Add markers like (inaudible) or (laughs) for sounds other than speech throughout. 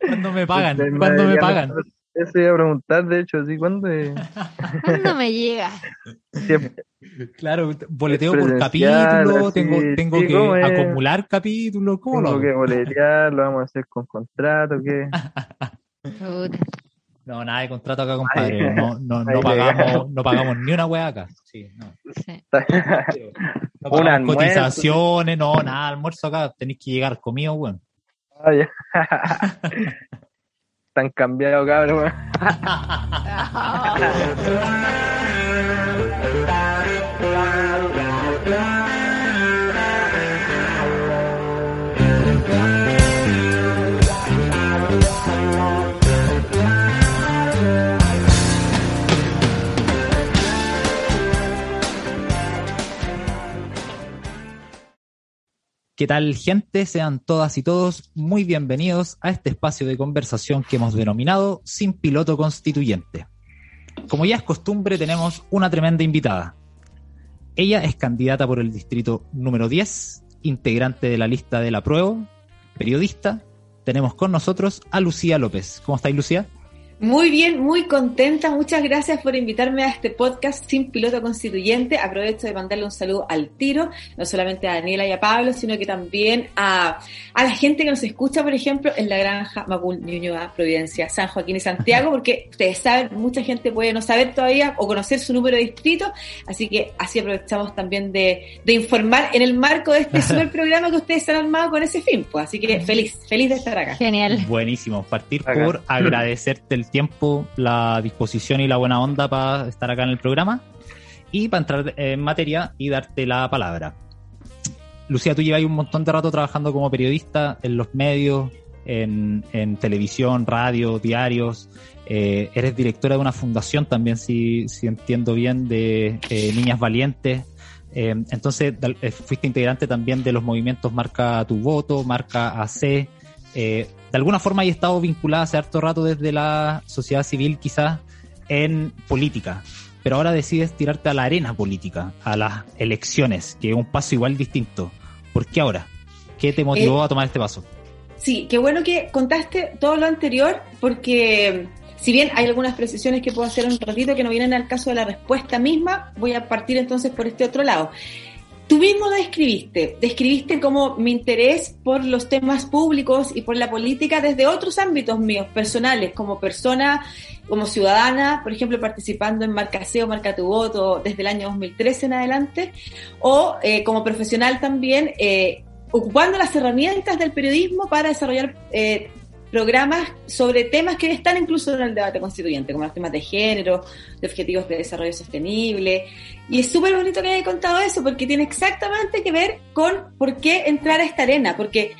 ¿Cuándo me pagan? ¿Cuándo me pagan? Eso iba a preguntar, de hecho, ¿sí? ¿Cuándo? ¿Cuándo me llega? Claro, boleteo por capítulo, tengo, tengo que acumular capítulos, ¿cómo tengo lo que boletear, lo vamos a hacer con contrato, ¿qué? No, nada de contrato acá, compadre. No, no, no, pagamos, no pagamos ni una hueá acá. Sí, no. Sí. no pagamos cotizaciones, no, nada, almuerzo acá. Tenéis que llegar comido, weón. Ah, (laughs) ya. Están cambiados, cabrón. (laughs) ¿Qué tal gente? Sean todas y todos muy bienvenidos a este espacio de conversación que hemos denominado Sin Piloto Constituyente. Como ya es costumbre, tenemos una tremenda invitada. Ella es candidata por el distrito número 10, integrante de la lista de la prueba, periodista. Tenemos con nosotros a Lucía López. ¿Cómo estáis, Lucía? Muy bien, muy contenta. Muchas gracias por invitarme a este podcast sin piloto constituyente. Aprovecho de mandarle un saludo al tiro, no solamente a Daniela y a Pablo, sino que también a, a la gente que nos escucha, por ejemplo, en la granja Macul, Ñuñoa, Providencia, San Joaquín y Santiago, porque ustedes saben, mucha gente puede no saber todavía o conocer su número de distrito, así que así aprovechamos también de, de informar en el marco de este (laughs) super programa que ustedes han armado con ese fin. Pues, así que feliz, feliz de estar acá. Genial. Buenísimo. Partir por agradecerte el tiempo, la disposición y la buena onda para estar acá en el programa y para entrar en materia y darte la palabra. Lucía, tú llevas un montón de rato trabajando como periodista en los medios, en, televisión, radio, diarios. Eh, eres directora de una fundación también, si, entiendo bien, de eh, Niñas Valientes. Eh, entonces, fuiste integrante también de los movimientos Marca Tu Voto, Marca AC de alguna forma hay estado vinculada hace harto rato desde la sociedad civil quizás en política, pero ahora decides tirarte a la arena política, a las elecciones, que es un paso igual distinto. ¿Por qué ahora? ¿Qué te motivó eh, a tomar este paso? Sí, qué bueno que contaste todo lo anterior, porque si bien hay algunas precisiones que puedo hacer un ratito que no vienen al caso de la respuesta misma, voy a partir entonces por este otro lado. Tú mismo describiste, describiste como mi interés por los temas públicos y por la política desde otros ámbitos míos, personales, como persona, como ciudadana, por ejemplo, participando en Marcaseo, Marca tu Voto desde el año 2013 en adelante, o eh, como profesional también, eh, ocupando las herramientas del periodismo para desarrollar eh, programas sobre temas que están incluso en el debate constituyente, como los temas de género, de objetivos de desarrollo sostenible. Y es súper bonito que haya contado eso, porque tiene exactamente que ver con por qué entrar a esta arena, porque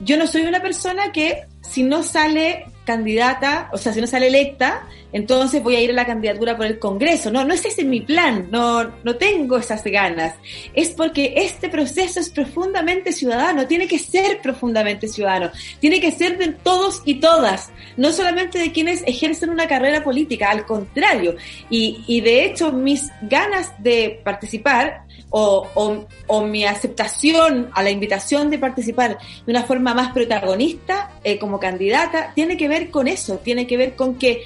yo no soy una persona que si no sale candidata, o sea, si no sale electa, entonces voy a ir a la candidatura por el Congreso. No, no es ese mi plan, no, no tengo esas ganas. Es porque este proceso es profundamente ciudadano, tiene que ser profundamente ciudadano, tiene que ser de todos y todas, no solamente de quienes ejercen una carrera política, al contrario. Y, y de hecho, mis ganas de participar o, o, o, mi aceptación a la invitación de participar de una forma más protagonista eh, como candidata tiene que ver con eso, tiene que ver con que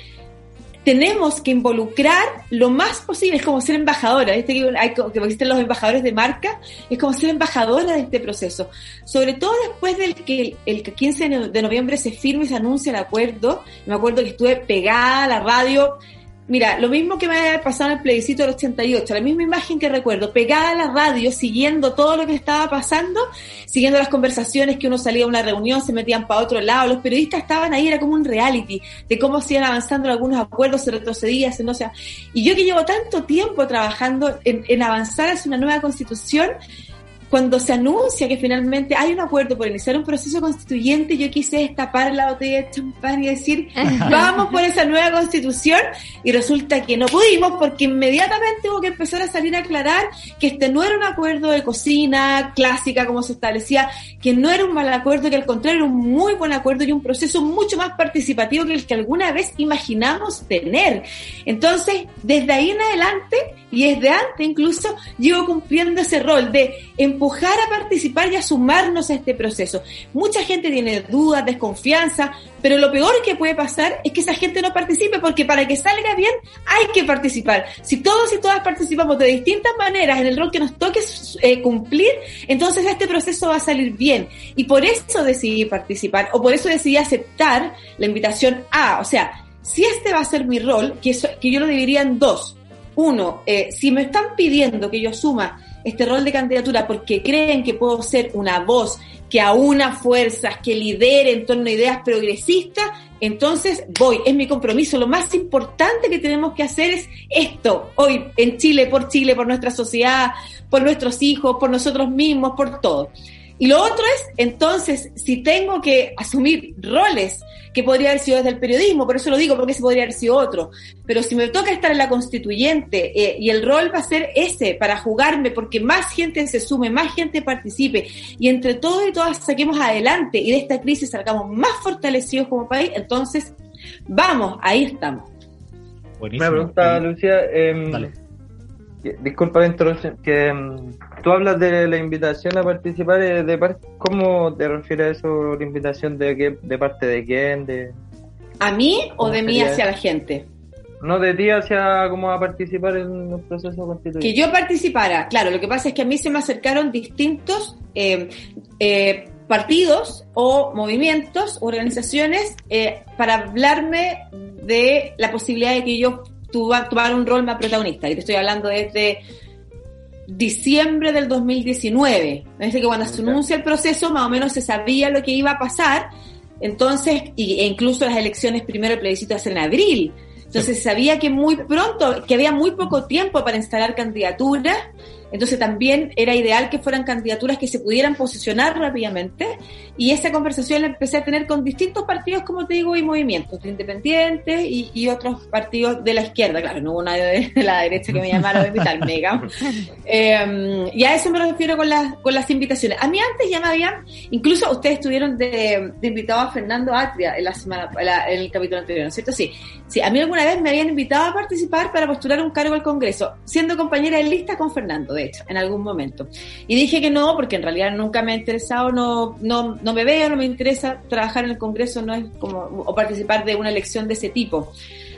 tenemos que involucrar lo más posible, es como ser embajadora, ¿viste? que, hay, que existen los embajadores de marca, es como ser embajadora de este proceso, sobre todo después del que el, 15 de noviembre se firme y se anuncia el acuerdo, me acuerdo que estuve pegada a la radio, Mira, lo mismo que me había pasado en el plebiscito del 88, la misma imagen que recuerdo, pegada a la radio, siguiendo todo lo que estaba pasando, siguiendo las conversaciones que uno salía a una reunión, se metían para otro lado, los periodistas estaban ahí, era como un reality de cómo se iban avanzando en algunos acuerdos, se retrocedía, se no sea. Y yo que llevo tanto tiempo trabajando en avanzar hacia una nueva constitución, cuando se anuncia que finalmente hay un acuerdo por iniciar un proceso constituyente, yo quise destapar la botella de champán y decir, vamos por esa nueva constitución, y resulta que no pudimos porque inmediatamente hubo que empezar a salir a aclarar que este no era un acuerdo de cocina clásica como se establecía, que no era un mal acuerdo, que al contrario era un muy buen acuerdo y un proceso mucho más participativo que el que alguna vez imaginamos tener. Entonces, desde ahí en adelante, y desde antes incluso, llevo cumpliendo ese rol de empujar a participar y a sumarnos a este proceso. Mucha gente tiene dudas, desconfianza, pero lo peor que puede pasar es que esa gente no participe, porque para que salga bien hay que participar. Si todos y todas participamos de distintas maneras en el rol que nos toque eh, cumplir, entonces este proceso va a salir bien. Y por eso decidí participar, o por eso decidí aceptar la invitación a, o sea, si este va a ser mi rol, que, que yo lo dividiría en dos. Uno, eh, si me están pidiendo que yo suma este rol de candidatura porque creen que puedo ser una voz que aúna fuerzas, que lidere en torno a ideas progresistas, entonces voy, es mi compromiso. Lo más importante que tenemos que hacer es esto, hoy en Chile, por Chile, por nuestra sociedad, por nuestros hijos, por nosotros mismos, por todo. Y lo otro es, entonces, si tengo que asumir roles que podría haber sido desde el periodismo, por eso lo digo, porque ese podría haber sido otro, pero si me toca estar en la constituyente eh, y el rol va a ser ese, para jugarme, porque más gente se sume, más gente participe, y entre todos y todas saquemos adelante y de esta crisis salgamos más fortalecidos como país, entonces, vamos, ahí estamos. Buenísimo. Me pregunta, Lucía, eh, disculpa la introducción, que mm, tú hablas de la invitación a participar, eh, de, parte, ¿cómo te refieres a eso, la invitación de, qué, de parte de quién? De, ¿A mí o de mí hacia la gente? No, de ti hacia cómo a participar en el proceso constituyente. Que yo participara, claro, lo que pasa es que a mí se me acercaron distintos eh, eh, partidos o movimientos, organizaciones, para hablarme de la posibilidad de que yo tomar un rol más protagonista. Y te estoy hablando desde diciembre del 2019. Es que cuando se anuncia el proceso, más o menos se sabía lo que iba a pasar. Entonces, y, e incluso las elecciones, primero el plebiscito es en abril. Entonces se sabía que muy pronto, que había muy poco tiempo para instalar candidaturas entonces también era ideal que fueran candidaturas que se pudieran posicionar rápidamente y esa conversación la empecé a tener con distintos partidos, como te digo, y movimientos independientes y, y otros partidos de la izquierda. Claro, no hubo nadie de la derecha que me llamara a invitarme, digamos. (laughs) Eh, y a eso me refiero con las, con las invitaciones. A mí antes ya me habían, incluso ustedes estuvieron de, invitado a Fernando Atria en la semana, en el capítulo anterior, ¿no es cierto? Sí. Sí, a mí alguna vez me habían invitado a participar para postular un cargo al Congreso, siendo compañera de lista con Fernando hecho, en algún momento. Y dije que no, porque en realidad nunca me ha interesado, no, no, no me veo, no me interesa trabajar en el Congreso, no es como, o participar de una elección de ese tipo.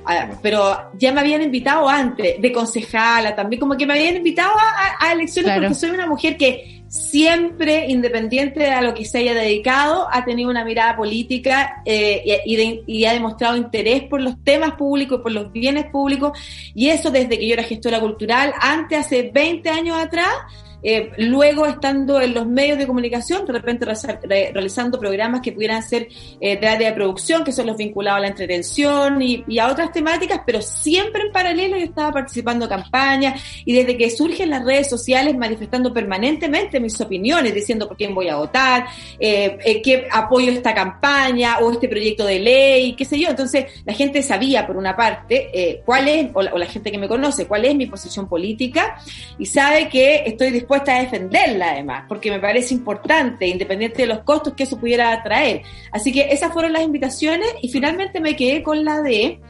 Ah, pero ya me habían invitado antes, de concejala también, como que me habían invitado a, elecciones porque soy una mujer que siempre, independiente de a lo que se haya dedicado, ha tenido una mirada política eh, y, y, ha demostrado interés por los temas públicos, por los bienes públicos, y eso desde que yo era gestora cultural, antes, hace 20 años atrás, eh, luego estando en los medios de comunicación, de repente realizando programas que pudieran ser eh, de área de producción, que son los vinculados a la entretención y, a otras temáticas, pero siempre en paralelo yo estaba participando en campañas y desde que surgen las redes sociales manifestando permanentemente mis opiniones, diciendo por quién voy a votar, eh, eh qué apoyo esta campaña o este proyecto de ley, qué sé yo. Entonces la gente sabía, por una parte, eh, cuál es, o la, o la gente que me conoce, cuál es mi posición política y sabe que estoy dispuesta a defenderla además, porque me parece importante, independiente de los costos que eso pudiera traer. Así que esas fueron las invitaciones y finalmente me quedé con la de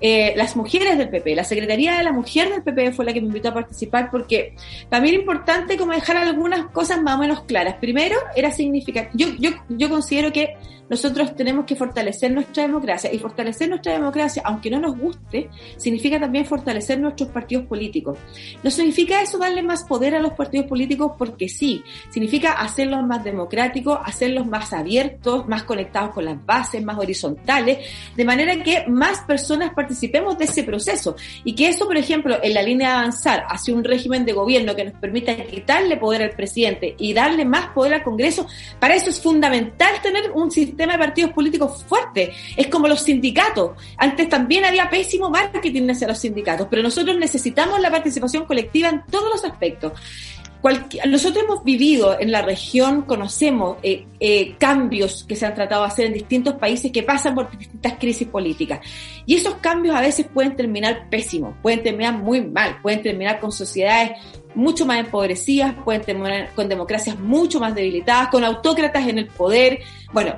eh, las mujeres del PP. La Secretaría de la Mujer del PP fue la que me invitó a participar porque para mí era importante como dejar algunas cosas más o menos claras. Primero, era significativo. Yo, yo, yo considero que nosotros tenemos que fortalecer nuestra democracia y fortalecer nuestra democracia, aunque no nos guste, significa también fortalecer nuestros partidos políticos. No significa eso darle más poder a los partidos políticos porque sí, significa hacerlos más democráticos, hacerlos más abiertos, más conectados con las bases, más horizontales, de manera que más personas participemos de ese proceso y que eso, por ejemplo, en la línea de avanzar hacia un régimen de gobierno que nos permita quitarle poder al presidente y darle más poder al Congreso, para eso es fundamental tener un sistema de partidos políticos fuerte. Es como los sindicatos. Antes también había pésimo marketing hacia los sindicatos, pero nosotros necesitamos la participación colectiva en todos los aspectos nosotros hemos vivido en la región, conocemos eh, eh, cambios que se han tratado de hacer en distintos países que pasan por distintas crisis políticas. Y esos cambios a veces pueden terminar pésimos, pueden terminar muy mal, pueden terminar con sociedades mucho más empobrecidas, pueden terminar con democracias mucho más debilitadas, con autócratas en el poder, Bueno,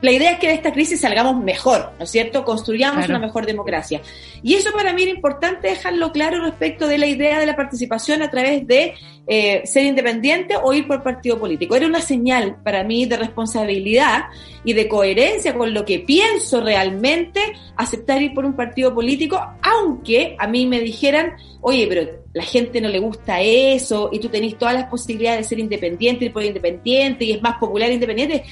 la idea es que de esta crisis salgamos mejor, ¿no es cierto? Construyamos una mejor democracia. Y eso para mí era importante dejarlo claro respecto de la idea de la participación a través de eh, ser independiente o ir por partido político. Era una señal para mí de responsabilidad y de coherencia con lo que pienso realmente, aceptar ir por un partido político, aunque a mí me dijeran, oye, pero la gente no le gusta eso y tú tenés todas las posibilidades de ser independiente, ir por independiente y es más popular independiente.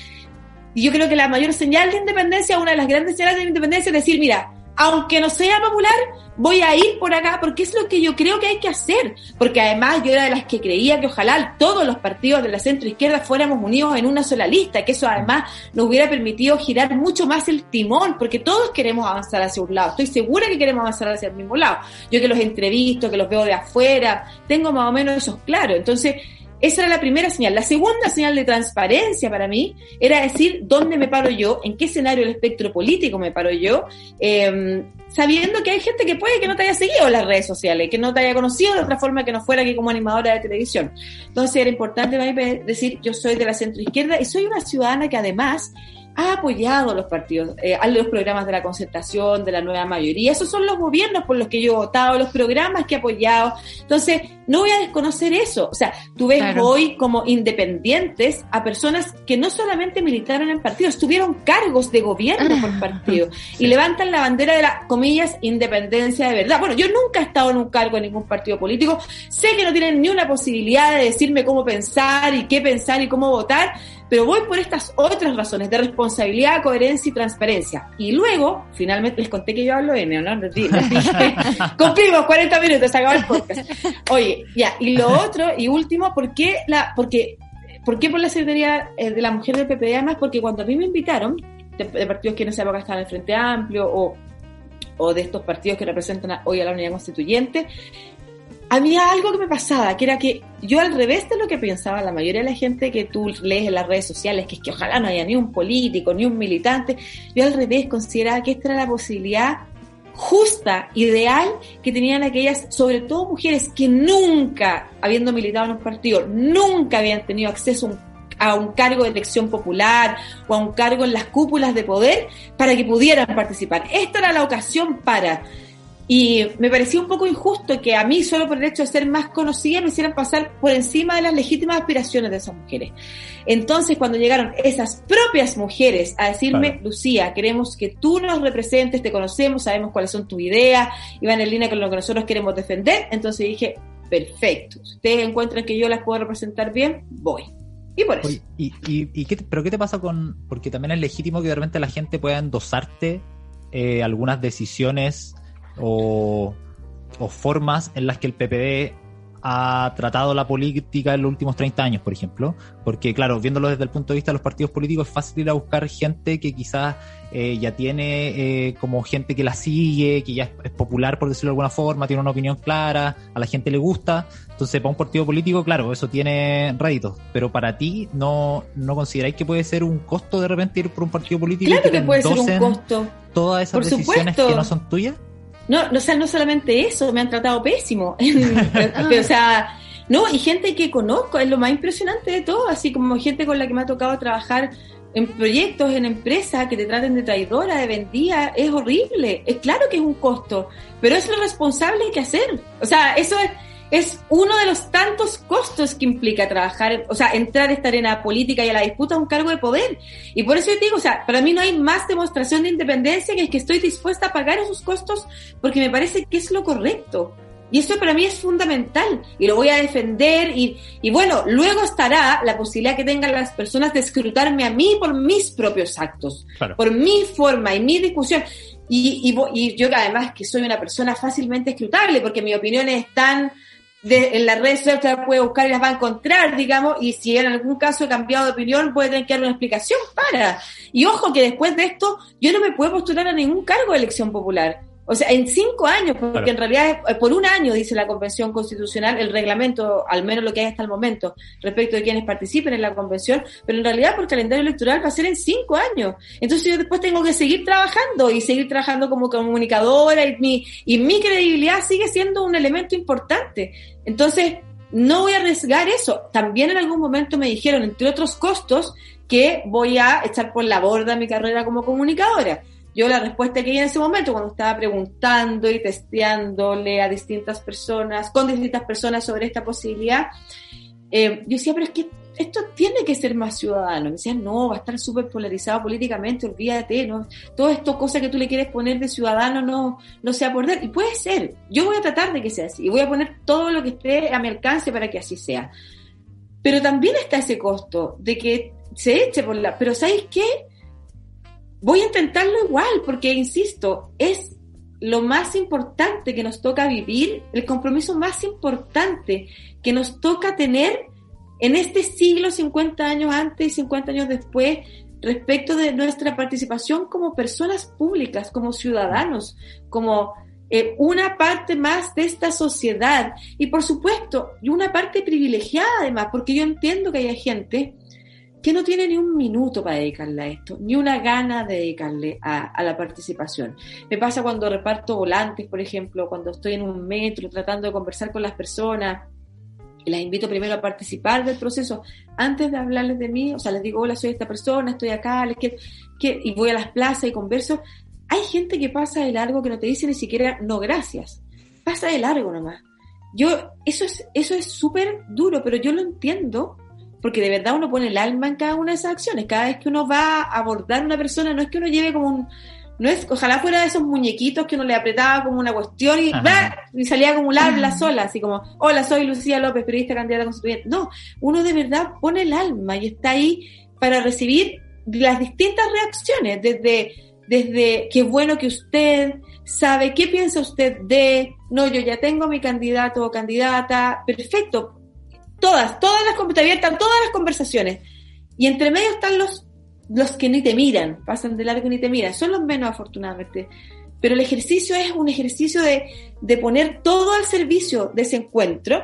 Y yo creo que la mayor señal de independencia, una de las grandes señales de independencia es decir, mira, aunque no sea popular, voy a ir por acá porque es lo que yo creo que hay que hacer. Porque además yo era de las que creía que ojalá todos los partidos de la centro izquierda fuéramos unidos en una sola lista, que eso además nos hubiera permitido girar mucho más el timón, porque todos queremos avanzar hacia un lado. Estoy segura que queremos avanzar hacia el mismo lado. Yo que los entrevisto, que los veo de afuera, tengo más o menos eso claro. Entonces, esa era la primera señal. La segunda señal de transparencia para mí era decir dónde me paro yo, en qué escenario del espectro político me paro yo, em, sabiendo que hay gente que puede que no te haya seguido en las redes sociales, que no te haya conocido de otra forma que no fuera aquí como animadora de televisión. Entonces era importante para mí decir yo soy de la centro izquierda y soy una ciudadana que además ha apoyado los partidos, eh, a los programas de la concertación, de la nueva mayoría. Esos son los gobiernos por los que yo he votado, los programas que he apoyado. Entonces, no voy a desconocer eso. O sea, tú ves hoy como independientes a personas que no solamente militaron en partidos, tuvieron cargos de gobierno por partido (laughs) y levantan la bandera de la, comillas, independencia de verdad. Bueno, yo nunca he estado en un cargo en ningún partido político. Sé que no tienen ni una posibilidad de decirme cómo pensar y qué pensar y cómo votar pero voy por estas otras razones de responsabilidad, coherencia y transparencia. Y luego, finalmente, les conté que yo hablo N, ¿no? Les dije, (laughs) cumplimos 40 minutos, acabó el podcast. Oye, ya, y lo otro, y último, ¿por qué la, porque, ¿por qué por la Secretaría eh, de la Mujer del PPD? Además, porque cuando a mí me invitaron, de, partidos que en esa época estaban en el Frente Amplio, o o de estos partidos que representan hoy a la unidad constituyente, había algo que me pasaba, que era que yo al revés de lo que pensaba la mayoría de la gente que tú lees en las redes sociales, que es que ojalá no haya ni un político, ni un militante, yo al revés consideraba que esta era la posibilidad justa, ideal, que tenían aquellas, sobre todo mujeres que nunca, habiendo militado en un partido, nunca habían tenido acceso a un cargo de elección popular o a un cargo en las cúpulas de poder para que pudieran participar. Esta era la ocasión para y me parecía un poco injusto que a mí, solo por el hecho de ser más conocida, me hicieran pasar por encima de las legítimas aspiraciones de esas mujeres. Entonces, cuando llegaron esas propias mujeres a decirme, Lucía, queremos que tú nos representes, te conocemos, sabemos cuáles son tus ideas, y van en línea con lo que nosotros queremos defender, entonces dije, perfecto, si ustedes encuentran que yo las puedo representar bien, voy. Y por eso. y, y, qué, ¿Pero qué te pasa con...? Porque también es legítimo que de repente la gente pueda endosarte eh, algunas decisiones o, formas en las que el PPD ha tratado la política en los últimos 30 años, por ejemplo. Porque, claro, viéndolo desde el punto de vista de los partidos políticos, es fácil ir a buscar gente que quizás eh, ya tiene eh, como gente que la sigue, que ya es, popular, por decirlo de alguna forma, tiene una opinión clara, a la gente le gusta. Entonces, para un partido político, claro, eso tiene réditos. Pero para ti, ¿no, no consideráis que puede ser un costo de repente ir por un partido político? Claro que, puede ser un costo. Todas esas decisiones que no son tuyas. No, no, o no solamente eso, me han tratado pésimo. (laughs) o sea, no, y gente que conozco, es lo más impresionante de todo, así como gente con la que me ha tocado trabajar en proyectos, en empresas, que te traten de traidora, de vendida, es horrible. Es claro que es un costo, pero es lo responsable que hacer. O sea, eso es es uno de los tantos costos que implica trabajar, o sea, entrar a esta arena política y a la disputa de un cargo de poder. Y por eso yo te digo, o sea, para mí no hay más demostración de independencia que es que estoy dispuesta a pagar esos costos porque me parece que es lo correcto. Y eso para mí es fundamental y lo voy a defender y, y bueno, luego estará la posibilidad que tengan las personas de escrutarme a mí por mis propios actos, por mi forma y mi discusión. Y, y, y yo además que soy una persona fácilmente escrutable porque mi opinión es tan de, en las redes sociales puede buscar y las va a encontrar, digamos, y si en algún caso he cambiado de opinión, puede tener que dar una explicación para. Y ojo que después de esto, yo no me puedo postular a ningún cargo de elección popular. O sea, en cinco años, porque en realidad es por un año, dice la Convención Constitucional, el reglamento, al menos lo que hay hasta el momento, respecto de quienes participen en la Convención, pero en realidad por calendario electoral va a ser en cinco años. Entonces yo después tengo que seguir trabajando y seguir trabajando como comunicadora y mi, y mi credibilidad sigue siendo un elemento importante. Entonces, no voy a arriesgar eso. También en algún momento me dijeron, entre otros costos, que voy a echar por la borda mi carrera como comunicadora. Yo la respuesta que di en ese momento, cuando estaba preguntando y testeándole a distintas personas, con distintas personas sobre esta posibilidad, eh, yo decía, pero es que esto tiene que ser más ciudadano. Me decían, no, va a estar súper polarizado políticamente, olvídate, ¿no? Todo esto, cosa que tú le quieres poner de ciudadano, no, no sea por Y puede ser. Yo voy a tratar de que sea así. Y voy a poner todo lo que esté a mi alcance para que así sea. Pero también está ese costo de que se eche por la... Pero ¿sabéis qué? Voy a intentarlo igual, porque, insisto, es lo más importante que nos toca vivir, el compromiso más importante que nos toca tener en este siglo, 50 años antes y 50 años después, respecto de nuestra participación como personas públicas, como ciudadanos, como eh, una parte más de esta sociedad. Y por supuesto, una parte privilegiada además, porque yo entiendo que hay gente que no tiene ni un minuto para dedicarle a esto, ni una gana de dedicarle a, a, la participación. Me pasa cuando reparto volantes, por ejemplo, cuando estoy en un metro tratando de conversar con las personas, y las invito primero a participar del proceso antes de hablarles de mí, o sea, les digo, hola, soy esta persona, estoy acá, les quiero, y voy a las plazas y converso. Hay gente que pasa de largo que no te dice ni siquiera no gracias, pasa de largo nomás. Yo, eso es eso es súper duro, pero yo lo entiendo porque de verdad uno pone el alma en cada una de esas acciones. Cada vez que uno va a abordar a una persona, no es que uno lleve como un, no es, ojalá fuera de esos muñequitos que uno le apretaba como una cuestión y, y salía como un habla sola, así como, hola, soy Lucía López, periodista candidata constituyente. No, uno de verdad pone el alma y está ahí para recibir las distintas reacciones, desde, desde qué bueno que usted sabe, qué piensa usted de, no, yo ya tengo mi candidato o candidata, perfecto, todas, todas las, todas las conversaciones. Y entre medio están los los que ni te miran, pasan de largo ni te miran, son los menos afortunadamente. Pero el ejercicio es un ejercicio de, de poner todo al servicio de ese encuentro.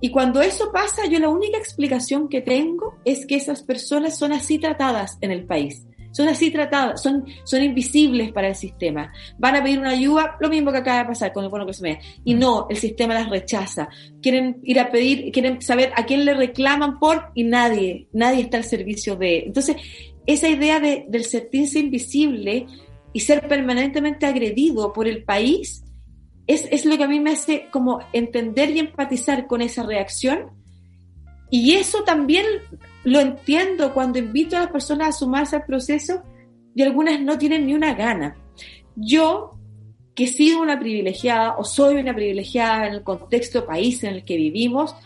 Y cuando eso pasa, yo la única explicación que tengo es que esas personas son así tratadas en el país son así tratadas, son, son invisibles para el sistema. Van a pedir una ayuda, lo mismo que acaba de pasar con el bono que se me Y no, el sistema las rechaza. Quieren ir a pedir, quieren saber a quién le reclaman por y nadie, nadie está al servicio de. Entonces, esa idea de, del sentirse invisible y ser permanentemente agredido por el país es, es lo que a mí me hace como entender y empatizar con esa reacción. Y eso también lo entiendo cuando invito a las personas a sumarse al proceso y algunas no tienen ni una gana. Yo, que he sido una privilegiada o soy una privilegiada en el contexto país en el que vivimos,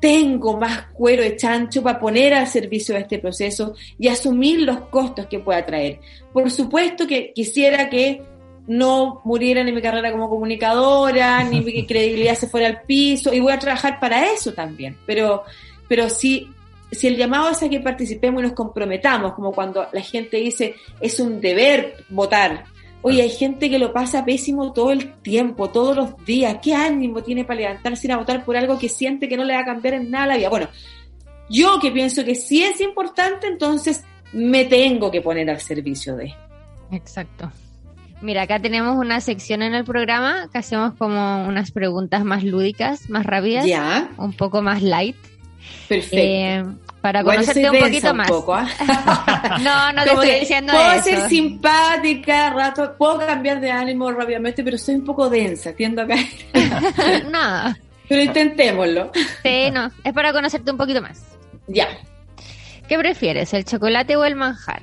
tengo más cuero de chancho para poner al servicio de este proceso y asumir los costos que pueda traer. Por supuesto que quisiera que no muriera ni mi carrera como comunicadora, ni mi credibilidad se fuera al piso, y voy a trabajar para eso también. Pero, pero si, si el llamado es a que participemos y nos comprometamos, como cuando la gente dice es un deber votar, Oye, hay gente que lo pasa pésimo todo el tiempo, todos los días. ¿Qué ánimo tiene para levantarse a votar por algo que siente que no le va a cambiar en nada la vida? Bueno, yo que pienso que sí es importante, entonces me tengo que poner al servicio de. Exacto. Mira, acá tenemos una sección en el programa que hacemos como unas preguntas más lúdicas, más rápidas, ya. un poco más light. Perfecto. Eh, para conocerte un poquito más. ¿ah? (laughs) no, no te estoy diciendo puedo eso. ser simpática, rato, puedo cambiar de ánimo rápidamente, pero soy un poco densa, tiendo a caer. (laughs) no. Pero intentémoslo. Sí, no, es para conocerte un poquito más. Ya. ¿Qué prefieres, el chocolate o el manjar?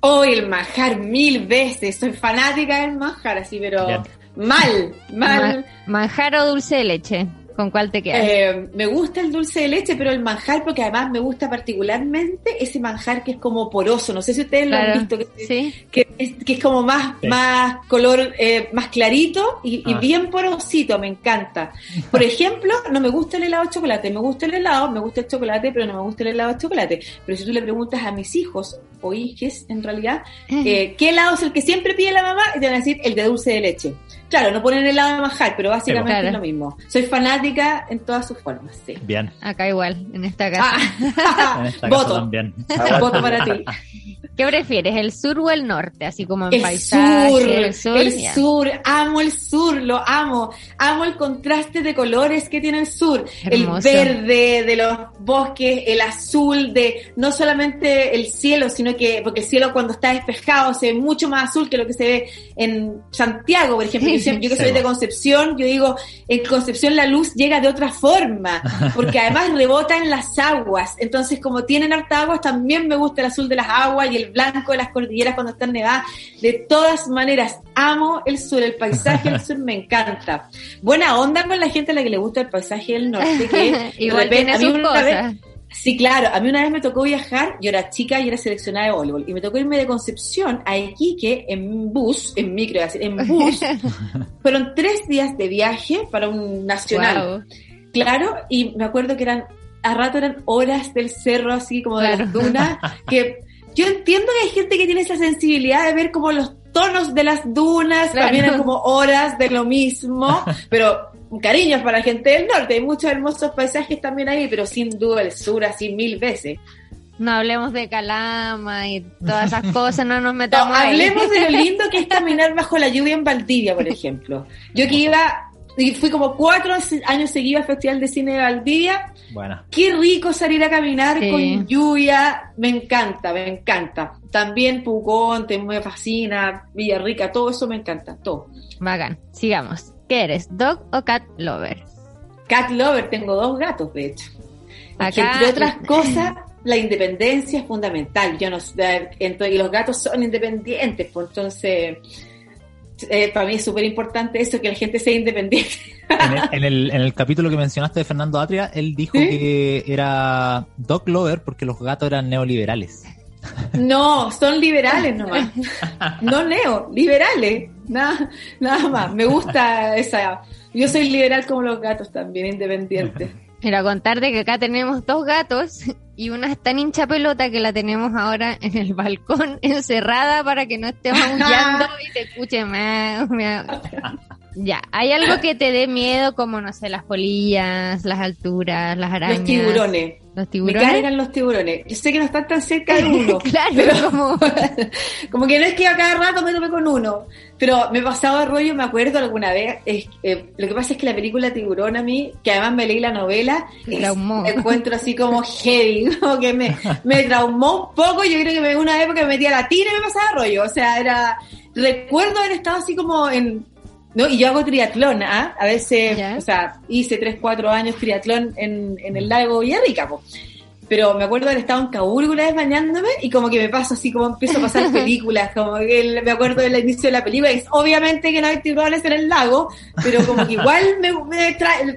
Oh, el manjar mil veces. Soy fanática del manjar, así, pero mal, mal. ¿Manjar o dulce de leche? ¿Con cuál te quedas? Eh, me gusta el dulce de leche, pero el manjar, porque además me gusta particularmente ese manjar que es como poroso. No sé si ustedes lo han visto, que, que, es, que es como más, más color, eh, más clarito y, y, ah. bien porosito, me encanta. Por (laughs) ejemplo, no me gusta el helado de chocolate, me gusta el helado, me gusta el chocolate, pero no me gusta el helado de chocolate. Pero si tú le preguntas a mis hijos o hijes, en realidad, eh, ¿qué helado es el que siempre pide la mamá? Y te van a decir el de dulce de leche Claro, no ponen helado de manjar, pero básicamente es lo mismo. Soy fanática en todas sus formas, sí. Bien. Acá igual, en esta casa. Ah. (laughs) en esta Voto. también. Voto para ti. (laughs) ¿Qué prefieres, el sur o el norte? Así como en el paisaje, sur, el sur. El sur, amo el sur, lo amo. Amo el contraste de colores que tiene el sur. El verde de los bosques, el azul de no solamente el cielo, sino que, porque el cielo cuando está despejado se ve mucho más azul que lo que se ve en Santiago, por ejemplo. Yo, que soy de Concepción, yo digo, en Concepción la luz llega de otra forma, porque (laughs) además rebota en las aguas. Entonces, como tienen harta aguas, también me gusta el azul de las aguas y el blanco de las cordilleras cuando están nevadas. De todas maneras, amo el sur, el paisaje del sur me encanta. Buena onda con la gente a la que le gusta el paisaje del norte, que (laughs) Igual tiene sus cosas. Sí, claro. A mí una vez me tocó viajar, yo era chica y era seleccionada de voleibol, y me tocó irme de Concepción a Iquique en bus, en micro, en bus. (laughs) Fueron tres días de viaje para un nacional. Claro, y me acuerdo que eran, a rato eran horas del cerro, así como de las dunas, (laughs) que yo entiendo que hay gente que tiene esa sensibilidad de ver como los tonos de las dunas, también es como horas de lo mismo, (laughs) pero cariños para la gente del norte, hay muchos hermosos paisajes también ahí, pero sin duda el sur así mil veces. No hablemos de Calama y todas esas (laughs) cosas, no nos metamos Hablemos de lo (laughs) lindo que es caminar bajo la lluvia en Valdivia, por ejemplo. Yo que iba, y fui como cuatro años seguidos al Festival de Cine de Valdivia. Bueno. Qué rico salir a caminar con lluvia, me encanta, me encanta. También Pucón, me fascina, Villarrica, todo eso me encanta, todo. Bacán, sigamos. ¿Qué eres, dog o cat lover? Cat lover, tengo dos gatos, de hecho. entre otras cosas, la independencia es fundamental. Yo no y los gatos son independientes, pues entonces eh, para mí es súper importante eso, que la gente sea independiente. (laughs) En el, en, el, capítulo que mencionaste de Fernando Atria, él dijo que era dog lover porque los gatos eran neoliberales. No, son liberales nomás. (laughs) No neo, liberales. Nada, nada más. Me gusta esa. Yo soy liberal como los gatos también, independiente. Mira, contarte que acá tenemos dos gatos y una es tan hincha pelota que la tenemos ahora en el balcón (laughs) encerrada para que no esté maullando (laughs) y te escuche más. Ya, ¿hay algo que te dé miedo como, no sé, las polillas, las alturas, las arañas? Los tiburones. Los tiburones. Me cargan los tiburones. Yo sé que no están tan cerca de uno. (laughs) claro, pero como... (laughs) como que no es que a cada rato me tope con uno. Pero me pasaba rollo, me acuerdo alguna vez. Eh, lo que pasa es que la película Tiburón a mí, que además me leí la novela, me encuentro así como heavy, (laughs) como que me, me traumó un poco. Yo creo que me, una época me metía la tira y me pasaba rollo. O sea, era. Recuerdo haber estado así como en no, y yo hago triatlón, ¿ah? A veces, o sea, hice 3, 4 años triatlón en, en el lago Villarrica, Pero me acuerdo haber estado en Caburgo una vez bañándome y como que me paso así, como empiezo a pasar (laughs) películas, como que me acuerdo del inicio de la película. Y obviamente que no hay tiburones en el lago, pero como que igual me,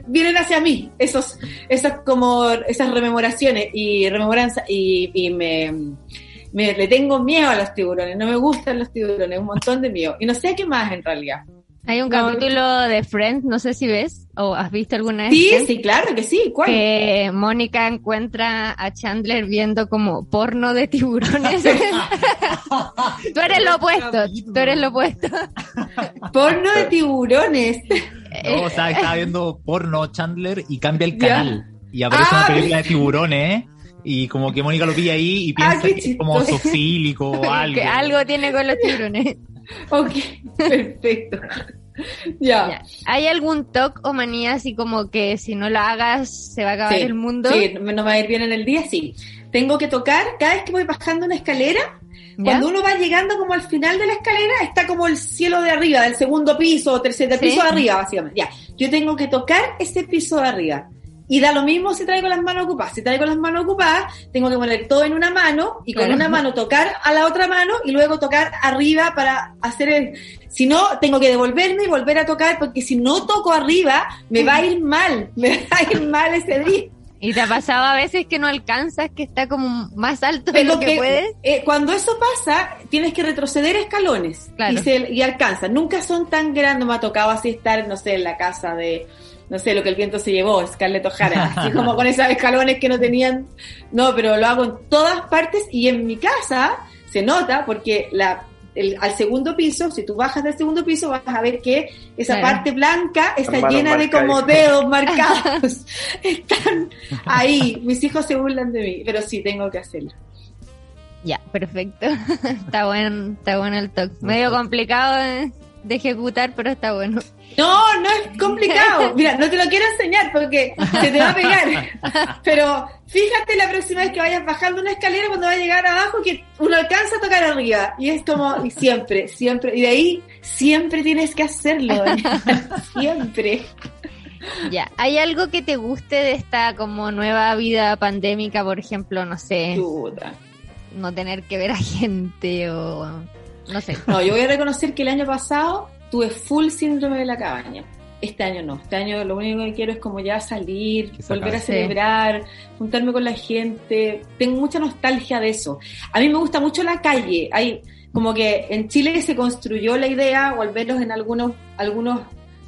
vienen hacia mí esos, esas como, esas rememoraciones y rememoranza y, y me, me, le tengo miedo a los tiburones, no me gustan los tiburones, un montón de miedo. Y no sé qué más en realidad. Hay un capítulo de Friends, no sé si ves o has visto alguna vez. Sí, sí, claro que sí. ¿Cuál? Que Mónica encuentra a Chandler viendo como porno de tiburones. (laughs) tú eres lo opuesto, tú eres lo opuesto. (laughs) porno de tiburones. (laughs) No, o sea, estaba viendo porno Chandler y cambia el canal. Y aparece una ah, película de tiburones, y como que Mónica lo pilla ahí y ah, piensa que es como sofílico o (laughs) algo. que algo tiene con los tiburones. (laughs) ok, perfecto. Ya. ¿Hay algún toque o manía así como que si no lo hagas se va a acabar el mundo? Sí, no va a ir bien en el día, sí. Tengo que tocar, cada vez que voy bajando una escalera, cuando uno va llegando como al final de la escalera, está como el cielo de arriba, del segundo piso o tercer piso de arriba, básicamente. Ya, yo tengo que tocar ese piso de arriba. Y da lo mismo si traigo las manos ocupadas. Si traigo las manos ocupadas, tengo que poner todo en una mano y con una mano tocar a la otra mano y luego tocar arriba para hacer el... Si no, tengo que devolverme y volver a tocar porque si no toco arriba, me va a ir mal. (laughs) Me va a ir mal ese día. ¿Y te ha pasado a veces que no alcanzas, que está como más alto de lo que, puedes? Eh, cuando eso pasa, tienes que retroceder escalones y, se, y alcanzas. Nunca son tan grandes, me ha tocado así estar, no sé, en la casa de no sé, lo que el viento se llevó, Scarlett O'Hara, así como con esos escalones que no tenían, no, pero lo hago en todas partes y en mi casa se nota porque la al segundo piso, si tú bajas del segundo piso, vas a ver que esa parte blanca está llena de como dedos (laughs) marcados. Están ahí. Mis hijos se burlan de mí, pero sí, tengo que hacerlo. Ya, perfecto. (laughs) está bueno, está bueno el talk. Medio complicado de ejecutar, pero está bueno. No, no es complicado. (laughs) Mira, no te lo quiero enseñar porque se te va a pegar. Pero fíjate la próxima vez que vayas bajando una escalera cuando va a llegar abajo que uno alcanza a tocar arriba. Y es como, y siempre, siempre. Y de ahí siempre tienes que hacerlo. (laughs) siempre. Ya, ¿hay algo que te guste de esta como nueva vida pandémica, por ejemplo, no sé? No tener que ver a gente o no sé. No, yo voy a reconocer que el año pasado tuve full síndrome de la cabaña. Este año no. Este año lo único que quiero es como ya salir, volver a celebrar, juntarme con la gente. Tengo mucha nostalgia de eso. A mí me gusta mucho la calle. Hay como que en Chile se construyó la idea, o al menos en algunos, algunos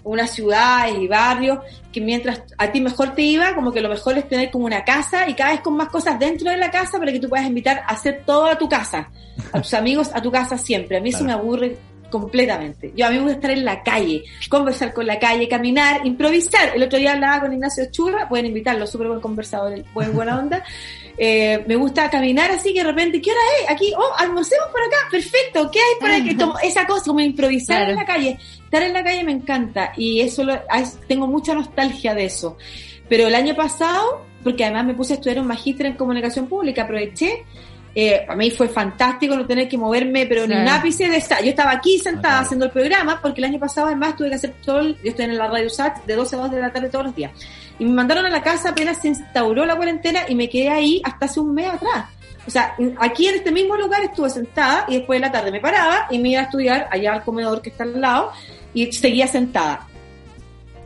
unas ciudades y barrios, que mientras a ti mejor te iba, como que lo mejor es tener como una casa y cada vez con más cosas dentro de la casa para que tú puedas invitar a hacer toda tu casa, a tus (laughs) amigos a tu casa siempre. A mí eso me aburre completamente. Yo a mí me gusta estar en la calle, conversar con la calle, caminar, improvisar. El otro día hablaba con Ignacio Churra, pueden invitarlo, súper buen conversador, buen, buena (laughs) onda. Eh, me gusta caminar así que de repente, ¿qué hora es? Aquí, oh, almorcemos por acá, perfecto, ¿qué hay por aquí? esa cosa, como improvisar en la calle. Estar en la calle me encanta y eso lo, tengo mucha nostalgia de eso. Pero el año pasado, porque además me puse a estudiar un magíster en comunicación pública, aproveché eh, a mí fue fantástico no tener que moverme, pero ni un ápice de estar. Yo estaba aquí sentada haciendo el programa, porque el año pasado además tuve que hacer todo, yo estoy en la radio SAT de 12 a 2 de la tarde todos los días. Y me mandaron a la casa apenas se instauró la cuarentena y me quedé ahí hasta hace un mes atrás. O sea, aquí en este mismo lugar estuve sentada y después de la tarde me paraba y me iba a estudiar allá al comedor que está al lado y seguía sentada.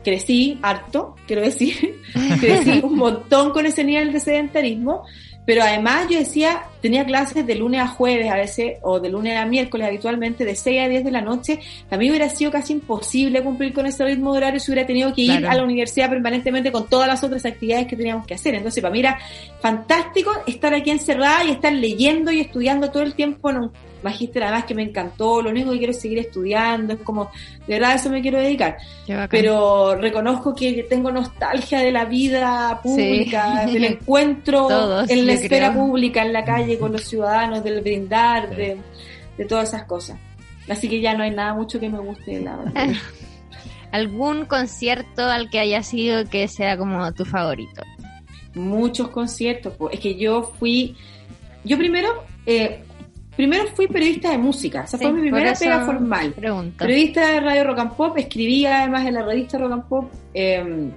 Crecí harto, quiero decir, (laughs) crecí un montón con ese nivel de sedentarismo, pero además yo decía, tenía clases de lunes a jueves a veces, o de lunes a miércoles habitualmente, de 6 a 10 de la noche. A mí hubiera sido casi imposible cumplir con ese ritmo de horario si hubiera tenido que ir a la universidad permanentemente con todas las otras actividades que teníamos que hacer. Entonces, para mí era fantástico estar aquí encerrada y estar leyendo y estudiando todo el tiempo en un magíster además que me encantó, lo único que quiero es seguir estudiando, es como, de verdad eso me quiero dedicar. Pero reconozco que tengo nostalgia de la vida pública, (laughs) del encuentro en la esfera pública, en la calle con los ciudadanos, del brindar, de, todas esas cosas. Así que ya no hay nada mucho que me guste la (laughs) verdad. ¿Algún concierto al que haya sido que sea como tu favorito? Muchos conciertos, es que yo fui, yo primero eh, Primero fui periodista de música, esa fue mi primera pega formal. Periodista de Radio Rock and Pop, escribía además en la revista Rock and Pop. Em,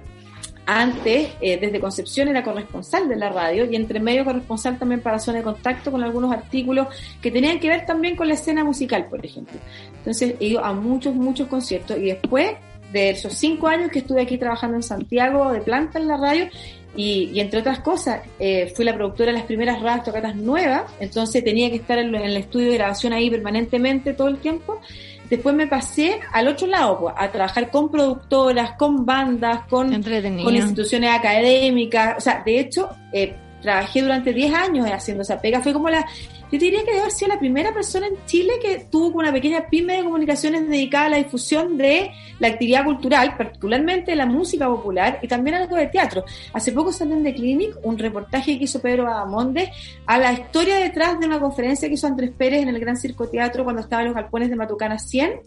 antes, eh, desde Concepción, era corresponsal de la radio y entre medio corresponsal también para Zona de Contacto con algunos artículos que tenían que ver también con la escena musical, por ejemplo. Entonces he ido a muchos, muchos conciertos y después de esos cinco años que estuve aquí trabajando en Santiago de planta en la radio, y, entre otras cosas, eh, fui la productora de las primeras radios tocatas nuevas, entonces tenía que estar en, el estudio de grabación ahí permanentemente todo el tiempo. Después me pasé al otro lado, pues, a trabajar con productoras, con bandas, con, con instituciones académicas. O sea, de hecho, eh, trabajé durante 10 años haciendo esa pega. Fue como la, yo diría que debe haber sido la primera persona en Chile que tuvo una pequeña pyme de comunicaciones dedicada a la difusión de la actividad cultural, particularmente la música popular y también algo de teatro. Hace poco salió en The Clinic un reportaje que hizo Pedro Adamonde a la historia detrás de una conferencia que hizo Andrés Pérez en el Gran Circo Teatro cuando estaba en los galpones de Matucana 100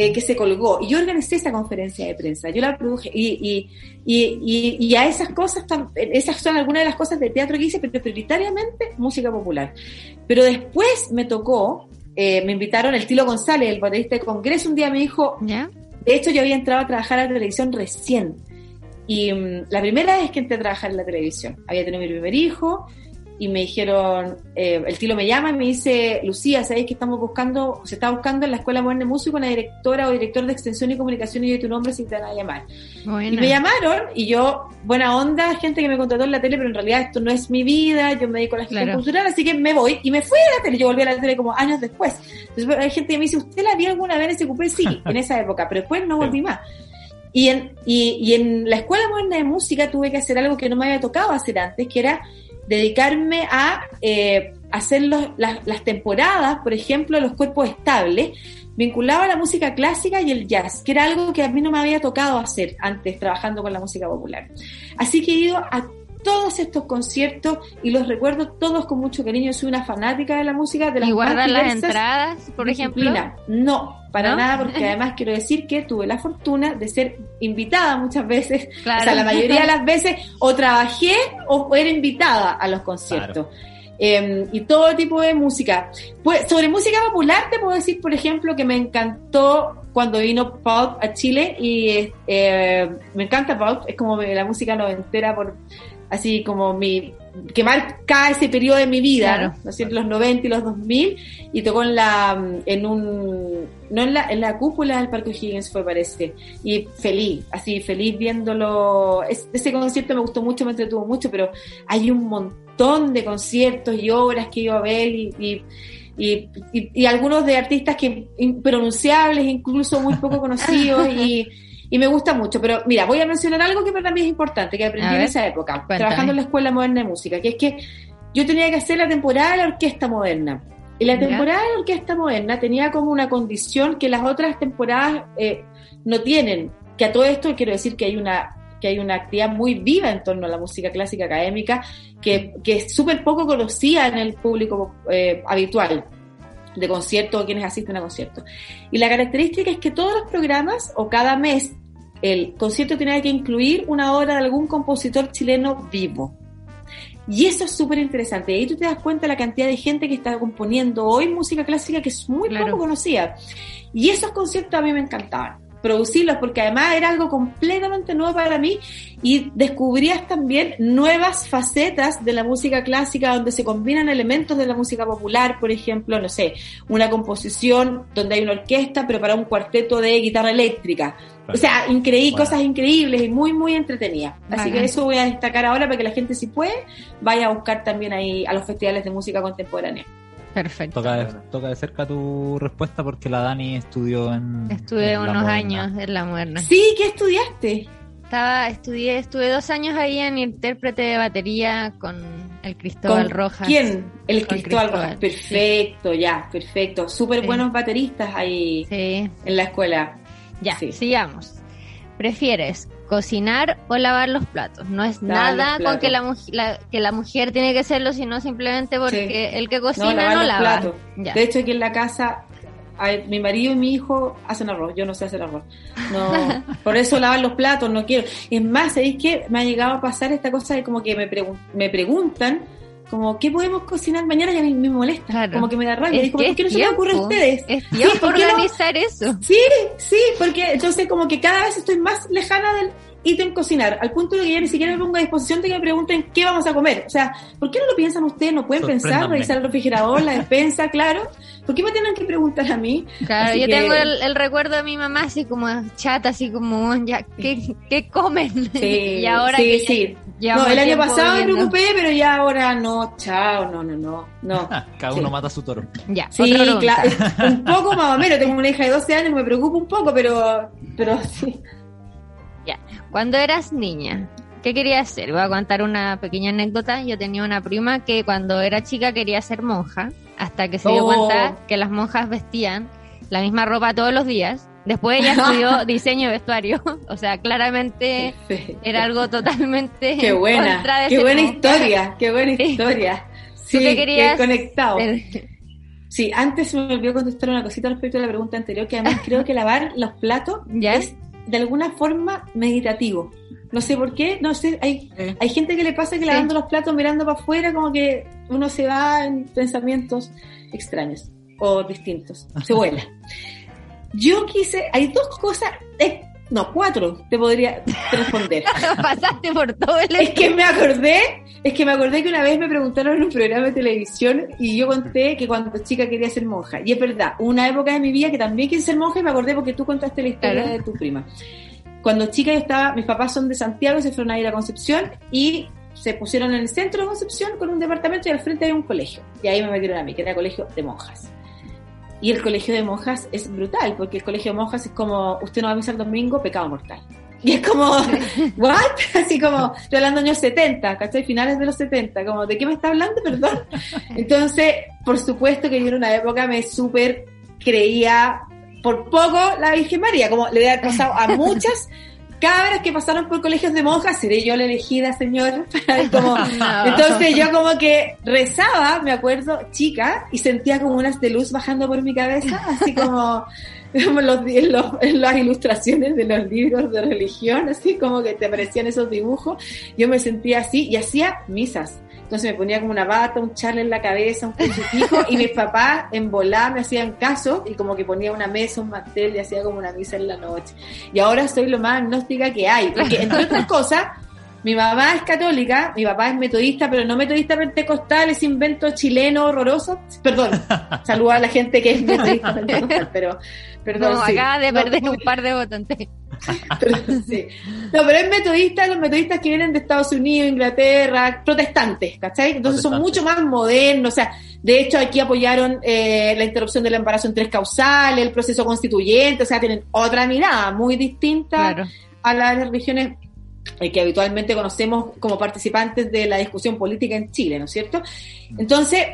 eh, que se colgó. Y yo organicé esa conferencia de prensa, yo la produje. Y, y, y, a esas cosas, esas son algunas de las cosas de teatro que hice, pero prioritariamente música popular. Pero después me tocó, eh, me invitaron el Tilo González, el baterista de Congreso, un día me dijo, de hecho yo había entrado a trabajar a la televisión recién. Y mm, la primera vez que entré a trabajar en la televisión, había tenido mi primer hijo, y me dijeron, eh, el tilo me llama y me dice, Lucía, ¿sabéis que estamos buscando, se está buscando en la Escuela Moderna de Música una directora o director de extensión y comunicación y de tu nombre si te van a llamar? Y me llamaron y yo, buena onda, gente que me contrató en la tele, pero en realidad esto no es mi vida, yo me dedico a la gestión cultural, así que me voy y me fui a la tele, yo volví a la tele como años después. Entonces hay gente que me dice, ¿usted la vio alguna vez en SQP? Sí, (laughs) en esa época, pero después no volví más. Y en, y, y en la Escuela Moderna de Música tuve que hacer algo que no me había tocado hacer antes, que era dedicarme a eh, hacer las, temporadas, por ejemplo, los cuerpos estables, vinculado a la música clásica y el jazz, que era algo que a mí no me había tocado hacer antes trabajando con la música popular. Así que he ido a todos estos conciertos y los recuerdo todos con mucho cariño. Soy una fanática de la música. De las ¿Y guardar las entradas, por ejemplo? No, para nada, (laughs) porque además quiero decir que tuve la fortuna de ser invitada muchas veces, o sea, la mayoría de las (laughs) veces, o trabajé o era invitada a los conciertos. Em, y todo tipo de música. Pues, sobre música popular te puedo decir, por ejemplo, que me encantó cuando vino Pulp a Chile y eh, me encanta Pulp, es como la música noventera por así como mi que marca ese periodo de mi vida, ¿no? los 90 y los 2000 y tocó en la en un no en la, en la cúpula del Parque Higgins fue parece. Y feliz, así feliz viéndolo, ese concierto me gustó mucho, me entretuvo mucho, pero hay un montón de conciertos y obras que iba a ver y, y, y algunos de artistas que impronunciables, incluso muy poco (laughs) conocidos y y me gusta mucho. Pero mira, voy a mencionar algo que para mí es importante, que aprendí en esa época, trabajando en la Escuela Moderna de Música, que es que yo tenía que hacer la temporada de la Orquesta Moderna. Y la temporada de la Orquesta Moderna tenía como una condición que las otras temporadas eh, no tienen. Que a todo esto quiero decir que hay una que hay una actividad muy viva en torno a la música clásica académica que, que es súper poco conocida en el público eh, habitual de conciertos o quienes asisten a conciertos. Y la característica es que todos los programas o cada mes el concierto tenía que incluir una obra de algún compositor chileno vivo. Y eso es súper interesante. Y ahí tú te das cuenta de la cantidad de gente que está componiendo hoy música clásica que es muy poco conocida. Y esos conciertos a mí me encantaban producirlos, porque además era algo completamente nuevo para mí y descubrías también nuevas facetas de la música clásica donde se combinan elementos de la música popular, por ejemplo, no sé, una composición donde hay una orquesta, pero para un cuarteto de guitarra eléctrica. O sea, increíble, cosas increíbles y muy, muy entretenidas. Así que eso voy a destacar ahora para que la gente, si puede, vaya a buscar también ahí a los festivales de música contemporánea. Perfecto. Toca de, cerca tu respuesta porque la Dani estudió en. Estuve unos años en la moderna. Sí, ¿qué estudiaste? Estaba, estudié, estuve dos años ahí en intérprete de batería con el Cristóbal Rojas. ¿Quién? El Cristóbal, Rojas. Perfecto, ya, perfecto. Súper buenos bateristas ahí en la escuela. Ya, sigamos. ¿Prefieres cocinar o lavar los platos. No es nada con que la, que la mujer tiene que hacerlo, sino simplemente porque el que cocina no, lava. De hecho, aquí en la casa mi marido y mi hijo hacen arroz, yo no sé hacer arroz. No, (laughs) por eso lavar los platos, no quiero. Es más, ¿sabéis que me ha llegado a pasar esta cosa de como que me, me preguntan como, ¿qué podemos cocinar mañana? Y a mí me molesta, como que me da rabia. Es, ¿por qué no se me ocurre a ustedes? Es tiempo organizar eso. Sí, sí, porque entonces como que cada vez estoy más lejana del ítem cocinar, al punto de que ya ni siquiera me pongo a disposición de que me pregunten qué vamos a comer. O sea, ¿por qué no lo piensan ustedes? ¿No pueden pensar? Revisar el refrigerador, la despensa, claro. ¿Por qué me tienen que preguntar a mí? Claro, yo tengo el, recuerdo de mi mamá así como chata, así como, ya, ¿qué, qué comen? Sí, (laughs) y ahora sí, sí. No, el año pasado me preocupé, pero ya ahora no, chao, no, no, no. no. (laughs) Cada uno mata su toro. Ya, sí, claro. (laughs) un poco más o menos. Tengo una hija de 12 años, me preocupa un poco, pero, pero sí. Cuando eras niña, ¿qué querías hacer? Voy a contar una pequeña anécdota. Yo tenía una prima que cuando era chica quería ser monja, hasta que se dio cuenta oh. que las monjas vestían la misma ropa todos los días. Después ella (laughs) estudió diseño de vestuario, (laughs) o sea, claramente era algo totalmente (laughs) qué buena, qué buena historia, qué buena historia. Sí, qué querías conectado. Sí, antes me olvidó contestar una cosita respecto a la pregunta anterior, que además creo que lavar los platos ¿Ya? es de alguna forma meditativo. No sé por qué, no sé, hay, hay gente que le pasa que lavando los platos mirando para afuera como que uno se va en pensamientos extraños o distintos, se vuela. Yo quise, hay dos cosas, eh, no, cuatro te podría responder. (laughs) Pasaste por todo el... Es que me acordé, es que me acordé que una vez me preguntaron en un programa de televisión y yo conté que cuando chica quería ser monja. Y es verdad, una época de mi vida que también quise ser monja y me acordé porque tú contaste la historia de tu prima. Cuando chica yo estaba, mis papás son de Santiago se fueron a ir a Concepción y se pusieron en el centro de Concepción con un departamento y al frente había un colegio. Y ahí me metieron a mí, que era colegio de monjas. Y el colegio de monjas es brutal, porque el colegio de monjas es como, usted no va a misa el domingo, pecado mortal. Y es como, (laughs) ¿what? Así como, estoy hablando años 70, ¿cachai? Finales de los 70, como, ¿de qué me está hablando? Perdón. Entonces, por supuesto que yo en una época me súper creía por poco la Virgen María, como le había pasado a muchas cabras que pasaron por colegios de monjas, seré yo la elegida, señor. (laughs) Como, (laughs) Entonces yo como que rezaba, me acuerdo, chica, y sentía como unas de luz bajando por mi cabeza, así como, (laughs) como los, en, las ilustraciones de los libros de religión, así como que te aparecían esos dibujos. Yo me sentía así y hacía misas. Entonces me ponía como una bata, un charle en la cabeza, un crucifijo, y mis papás en volar me hacían caso y como que ponía una mesa, un mantel y hacía como una misa en la noche. Y ahora soy lo más agnóstica que hay, porque entre otras (laughs) cosas, mi mamá es católica, mi papá es metodista, pero no metodista pentecostal, es invento chileno horroroso. Perdón, (laughs) saludo a la gente que es metodista pentecostal, pero perdón. No, acaba de perder un par de votantes. (laughs) No, pero es metodista, los metodistas que vienen de Estados Unidos, Inglaterra, protestantes, ¿cachai? Entonces son mucho más modernos, o sea, de hecho aquí apoyaron eh, la interrupción del embarazo en tres causales, el proceso constituyente, o sea, tienen otra mirada muy distinta a las religiones eh, que habitualmente conocemos como participantes de la discusión política en Chile, ¿no es cierto? Entonces,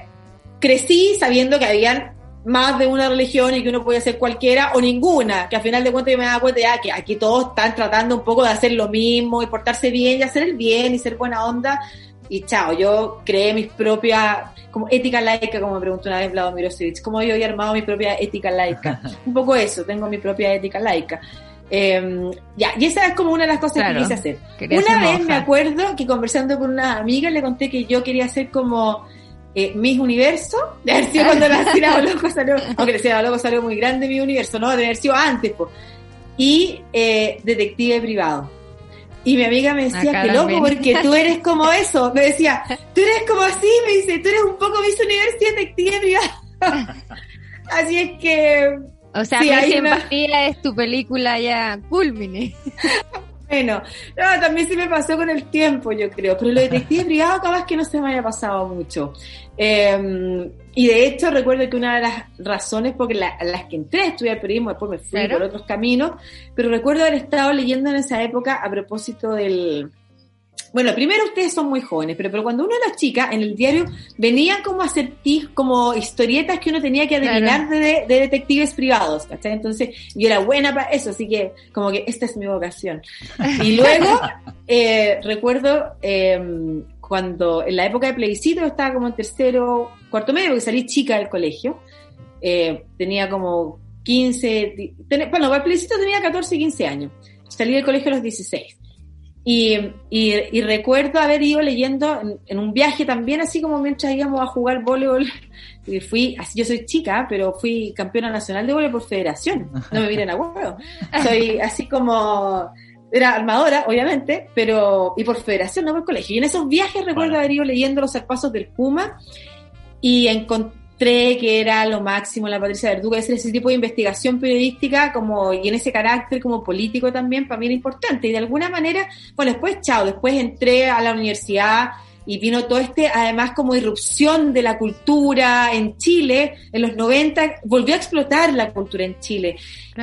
crecí sabiendo que habían más de una religión y que uno puede hacer cualquiera o ninguna, que al final de cuentas yo me daba cuenta ya que aquí todos están tratando un poco de hacer lo mismo y portarse bien y hacer el bien y ser buena onda y chao, yo creé mis propias, como ética laica, como me preguntó una vez Vladimir Osirich, como yo había armado mi propia ética laica. (laughs) un poco eso, tengo mi propia ética laica. Em, ya, y esa es como una de las cosas que quise hacer. Una vez me acuerdo que conversando con una amiga le conté que yo quería hacer como eh, Miss Universo, de haber sido cuando la Cira Loco salió, (laughs) aunque la Loco salió muy grande mi universo, ¿no? De haber sido antes, pues. Y eh, detective privado. Y mi amiga me decía, qué loco, porque tú eres como eso. Me decía, tú eres como así, me dice, tú eres un poco Miss Universo y detective privado. (laughs) así es que... O sea, Miss Empatía es tu película ya culmine. (laughs) Bueno, no, también se me pasó con el tiempo, yo creo, pero lo detective (laughs) privado capaz que no se me haya pasado mucho. Em, y de hecho recuerdo que una de las razones porque las que entré a estudiar periodismo, después me fui por otros caminos, pero recuerdo haber estado leyendo en esa época a propósito del, bueno, primero ustedes son muy jóvenes, pero, pero cuando uno era chica, en el diario venían como acertijos, como historietas que uno tenía que adivinar de, detectives privados, ¿cachai? Entonces yo era buena para eso, así que como que esta es mi vocación. Y luego (laughs) eh, recuerdo em, cuando en la época de plebiscito estaba como en tercero, cuarto medio, porque salí chica del colegio, eh, tenía como 15, bueno, para el plebiscito tenía 14, 15 años, salí del colegio a los 16. Y, y, recuerdo haber ido leyendo en, un viaje también, así como mientras íbamos a jugar voleibol. (laughs) Y fui, así yo soy chica, pero fui campeona nacional de voleibol por federación. No me miren a huevo. (laughs) Soy así como, era armadora, obviamente, pero, y por federación, no por colegio. Y en esos viajes recuerdo haber ido leyendo los zarpazos del Puma y encontré que era lo máximo la Patricia Verdugo, hacer ese tipo de investigación periodística como y en ese carácter como político también para mí era importante. Y de alguna manera, bueno, después chao, después entré a la universidad y vino todo este, además como irrupción de la cultura en Chile, en los 90 volvió a explotar la cultura en Chile.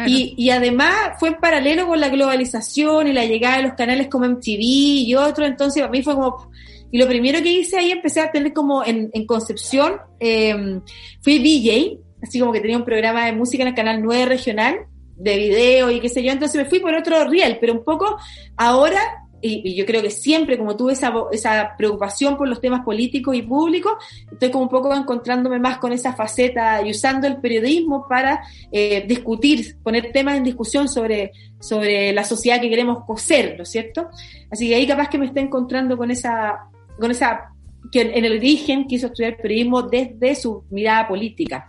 Y, y además fue en paralelo con la globalización y la llegada de los canales como MTV y otros, entonces para mí fue como y lo primero que hice ahí, empecé a tener como en, Concepción, eh, fui DJ, así como que tenía un programa de música en el canal 9 regional, de video y qué sé yo, entonces me fui por otro riel, pero un poco ahora, y, yo creo que siempre como tuve esa, esa preocupación por los temas políticos y públicos, estoy como un poco encontrándome más con esa faceta y usando el periodismo para eh, discutir, poner temas en discusión sobre, sobre la sociedad que queremos coser, ¿no es cierto? Así que ahí capaz que me está encontrando con esa con esa que en el origen quiso estudiar periodismo desde su mirada política.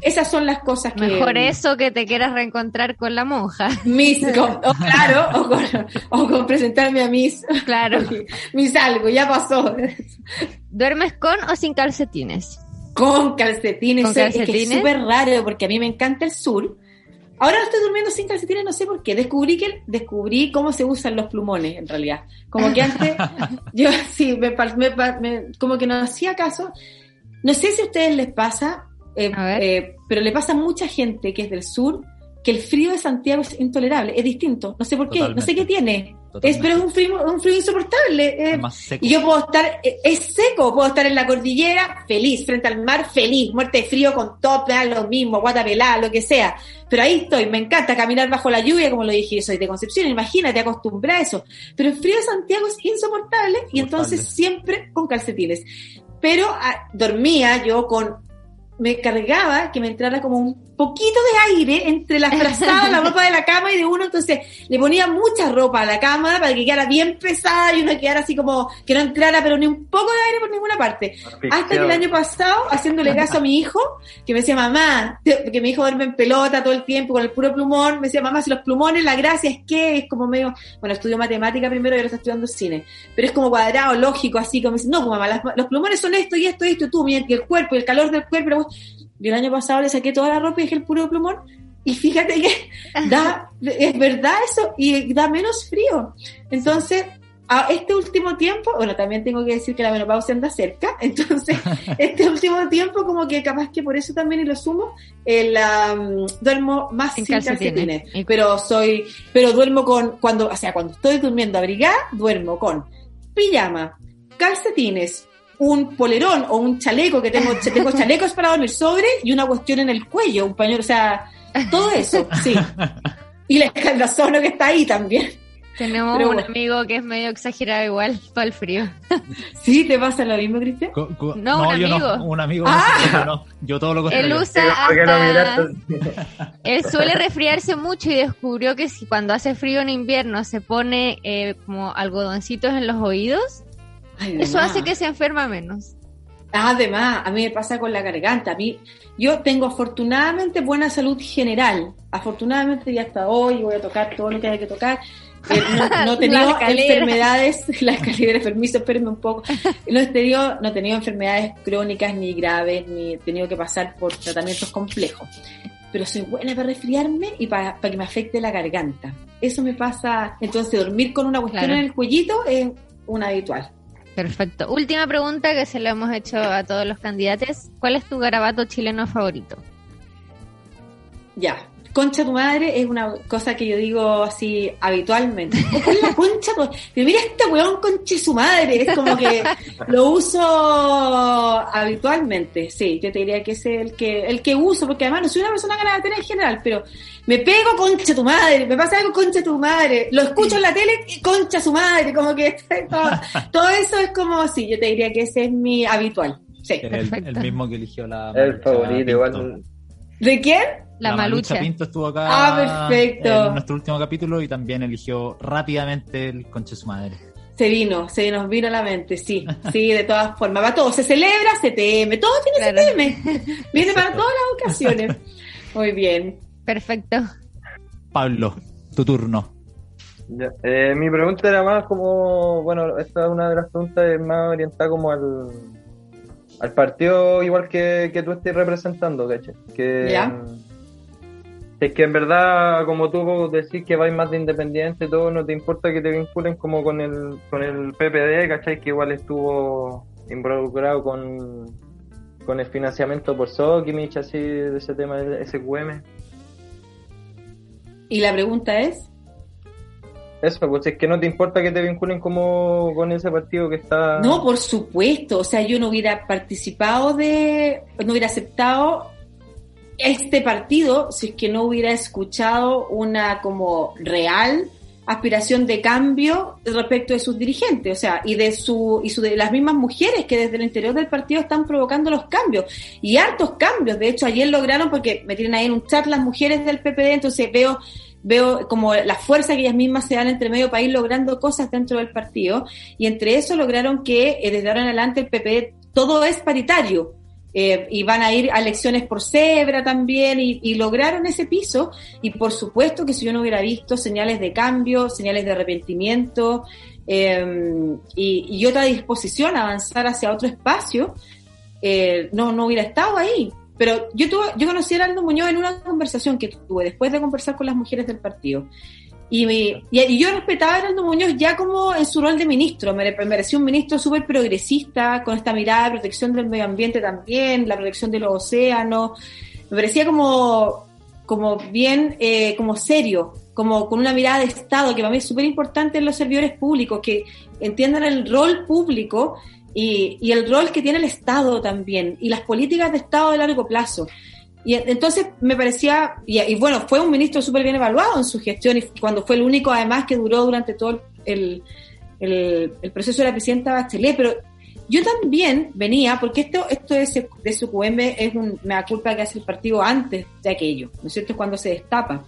Esas son las cosas que... Mejor eso que te quieras reencontrar con la monja. Miss, (laughs) o claro, o con, presentarme a Miss. Claro. (laughs) Miss algo, ya pasó. ¿Duermes con o sin calcetines? Con calcetines. ¿Con calcetines? Es súper raro porque a mí me encanta el sur Ahora estoy durmiendo sin calcetines, no sé por qué. Descubrí que descubrí cómo se usan los plumones, en realidad. Como que antes, (laughs) yo sí, me, como que no hacía caso. No sé si a ustedes les pasa, eh, eh, pero le pasa a mucha gente que es del sur, que el frío de Santiago es intolerable, es distinto, no sé por qué, no sé qué tiene. Es, pero es un frío, un frío insoportable. y yo puedo estar, eh, es seco, puedo estar en la cordillera feliz, frente al mar feliz, muerte de frío con top, lo mismo, guata pelada, lo que sea. Pero ahí estoy, me encanta caminar bajo la lluvia, como lo dije, soy de Concepción, imagínate, acostumbra a eso. Pero el frío de Santiago es insoportable y entonces siempre con calcetines. Pero ah, dormía yo con me cargaba que me entrara como un poquito de aire entre la frazada, la ropa de la cama y de uno, entonces le ponía mucha ropa a la cama para que quedara bien pesada y uno quedara así como que no entrara pero ni un poco de aire por ninguna parte. Hasta que el año pasado, haciéndole caso a mi hijo, que me decía, mamá, que mi hijo duerme en pelota todo el tiempo con el puro plumón, me decía, mamá, si los plumones, la gracia es que es como medio, bueno, estudio matemática primero y ahora está estudiando cine, pero es como cuadrado, lógico, así como dice, no, pues, mamá, los plumones son esto y esto y esto, y tú, y el cuerpo y el calor del cuerpo, yo el año pasado le saqué toda la ropa y dejé el puro plumón. Y fíjate que (laughs) da, es verdad eso, y da menos frío. Entonces, a este último tiempo, bueno, también tengo que decir que la menopausia anda cerca, (laughs) entonces, (laughs) este último tiempo, como que capaz que por eso también y lo sumo, el, duermo más sin, calcetines. Pero soy, pero duermo con, cuando, o sea, cuando estoy durmiendo abrigada, duermo con pijama, calcetines, un polerón o un chaleco, que tengo, (laughs) tengo chalecos para dormir sobre y una cuestión en el cuello, un pañuelo, o sea, todo eso, sí. Y la escaldazono que está ahí también. Tenemos un amigo que es medio exagerado igual para el frío. (laughs) ¿Sí? ¿Te pasa lo mismo, Cristian? No, un amigo. No, un amigo. Ah. yo todo lo contrario. Él usa hasta... (laughs) Él suele resfriarse mucho y descubrió que si cuando hace frío en invierno se pone eh, como algodoncitos en los oídos, eso hace que se enferma menos. Además, a mí me pasa con la garganta. A mí, yo tengo afortunadamente buena salud general. Afortunadamente ya hasta hoy voy a tocar todo lo que hay que tocar. Eh, no, (laughs) he tenido enfermedades, (laughs) la escalera, permiso, espérenme un poco. No he, tenido, no he tenido enfermedades crónicas ni graves, ni he tenido que pasar por tratamientos complejos. Pero soy buena para resfriarme y para, que me afecte la garganta. Eso me pasa. Entonces, dormir con una cuestión en el cuellito es un habitual. Perfecto. Última pregunta que se le hemos hecho a todos los candidatos. ¿Cuál es tu garabato chileno favorito? Ya, concha tu madre es una cosa que yo digo así habitualmente. es la concha? mira este weón conche su madre. Es como que lo uso habitualmente. Sí, yo te diría que es el que, el que uso, porque además no soy una persona ganadera en general, pero me pego concha tu madre, me pasa algo concha tu madre, lo escucho en la tele y concha su madre, como que (laughs) todo, todo eso es como así, yo te diría que ese es mi habitual. Sí. El, mismo que eligió la... El favorito, igual. ¿De quién? La, Malucha. Pinto estuvo acá ah, perfecto. en nuestro último capítulo y también eligió rápidamente el conche su madre. Se vino, se nos vino a la mente, sí, sí, de todas formas. Va todo, se celebra CTM, todo tiene CTM. (laughs) Viene para todas las ocasiones. Muy bien. Perfecto. Pablo, tu turno. Eh, mi pregunta era más como, bueno, esta es una de las preguntas más orientada como al, al partido igual que, que tú estés representando, ¿caché? Que, Es que en verdad, como tú decís que vais más de independiente, todo, no te importa que te vinculen como con el, con el PPD, ¿cachai? Que igual estuvo involucrado con, con el financiamiento por Sokimich, así, de ese tema de SQM. ¿Y la pregunta es? Eso, pues es que no te importa que te vinculen como con ese partido que está... No, por supuesto, o sea, yo no hubiera participado de, no hubiera aceptado este partido si es que no hubiera escuchado una como real aspiración de cambio respecto de sus dirigentes, o sea, y de su y su, de las mismas mujeres que desde el interior del partido están provocando los cambios y hartos cambios. De hecho, ayer lograron porque me tienen ahí en un chat las mujeres del PPD, entonces veo veo como la fuerza que ellas mismas se dan entre medio país logrando cosas dentro del partido y entre eso lograron que eh, desde ahora en adelante el PPD todo es paritario. Eh, y van a ir a elecciones por cebra también y, lograron ese piso y por supuesto que si yo no hubiera visto señales de cambio, señales de arrepentimiento em, y, otra disposición a avanzar hacia otro espacio, eh, no, no hubiera estado ahí. Pero yo tuve, yo conocí a Arnaldo Muñoz en una conversación que tuve después de conversar con las mujeres del partido. Y, y, yo respetaba a Arnaldo Muñoz ya como en su rol de ministro. Me, me pareció un ministro súper progresista, con esta mirada de protección del medio ambiente también, la protección de los océanos. Me parecía como como bien, eh, como serio, como con una mirada de Estado, que para mí es súper importante en los servidores públicos, que entiendan el rol público y, y, el rol que tiene el Estado también, y las políticas de Estado de largo plazo. Y entonces me parecía, y, bueno, fue un ministro súper bien evaluado en su gestión, y cuando fue el único además que duró durante todo el, el, proceso de la presidenta Bachelet, pero yo también venía, porque esto, esto de, de SQM es un, me da culpa que hace el partido antes de aquello, ¿no es cierto? Es cuando se destapa.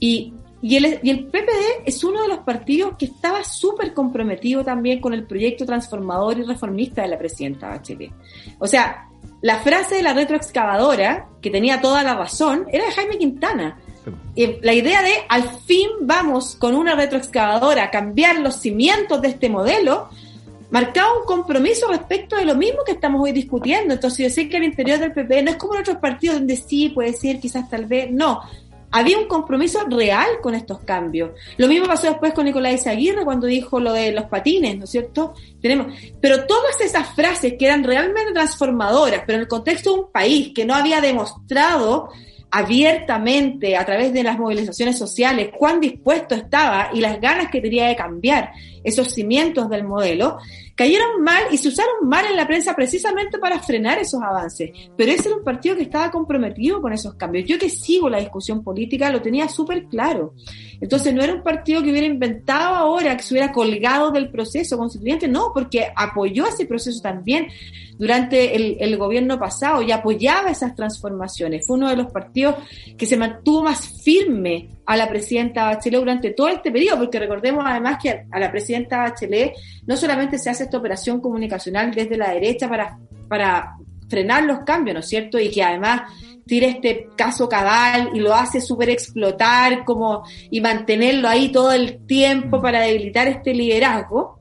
Y, y, el, y el PPD es uno de los partidos que estaba súper comprometido también con el proyecto transformador y reformista de la presidenta Bachelet. O sea, la frase de la retroexcavadora, que tenía toda la razón, era de Jaime Quintana. la idea de al fin vamos con una retroexcavadora a cambiar los cimientos de este modelo, marcaba un compromiso respecto de lo mismo que estamos hoy discutiendo. Entonces yo sé que al interior del PP no es como en otros partidos donde sí puede ser, quizás tal vez, no. Había un compromiso real con estos cambios. Lo mismo pasó después con Nicolás Aguirre cuando dijo lo de los patines, ¿no es cierto? Tenemos, pero todas esas frases que eran realmente transformadoras, pero en el contexto de un país que no había demostrado abiertamente a través de las movilizaciones sociales cuán dispuesto estaba y las ganas que tenía de cambiar esos cimientos del modelo, cayeron mal y se usaron mal en la prensa precisamente para frenar esos avances. Pero ese era un partido que estaba comprometido con esos cambios. Yo que sigo la discusión política lo tenía súper claro. Entonces no era un partido que hubiera inventado ahora, que se hubiera colgado del proceso constituyente, no, porque apoyó ese proceso también durante el, el, gobierno pasado y apoyaba esas transformaciones. Fue uno de los partidos que se mantuvo más firme a la presidenta Bachelet durante todo este periodo, porque recordemos además que a la presidenta Bachelet no solamente se hace esta operación comunicacional desde la derecha para, para frenar los cambios, ¿no es cierto? Y que además tira este caso cabal y lo hace súper explotar como y mantenerlo ahí todo el tiempo para debilitar este liderazgo,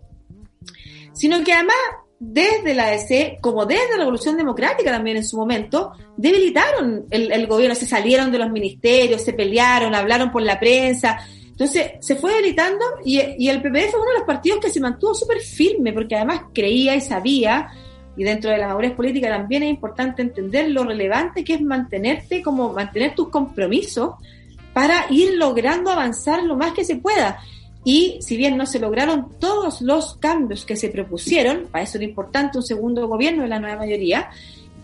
sino que además desde la DC, como desde la Revolución Democrática también en su momento, debilitaron el, gobierno, se salieron de los ministerios, se pelearon, hablaron por la prensa. Entonces se fue debilitando y, y el PPD fue uno de los partidos que se mantuvo súper firme porque además creía y sabía, y dentro de la madurez política también es importante entender lo relevante que es mantenerte, como mantener tus compromisos para ir logrando avanzar lo más que se pueda. Y si bien no se lograron todos los cambios que se propusieron, para eso era importante un segundo gobierno de la nueva mayoría,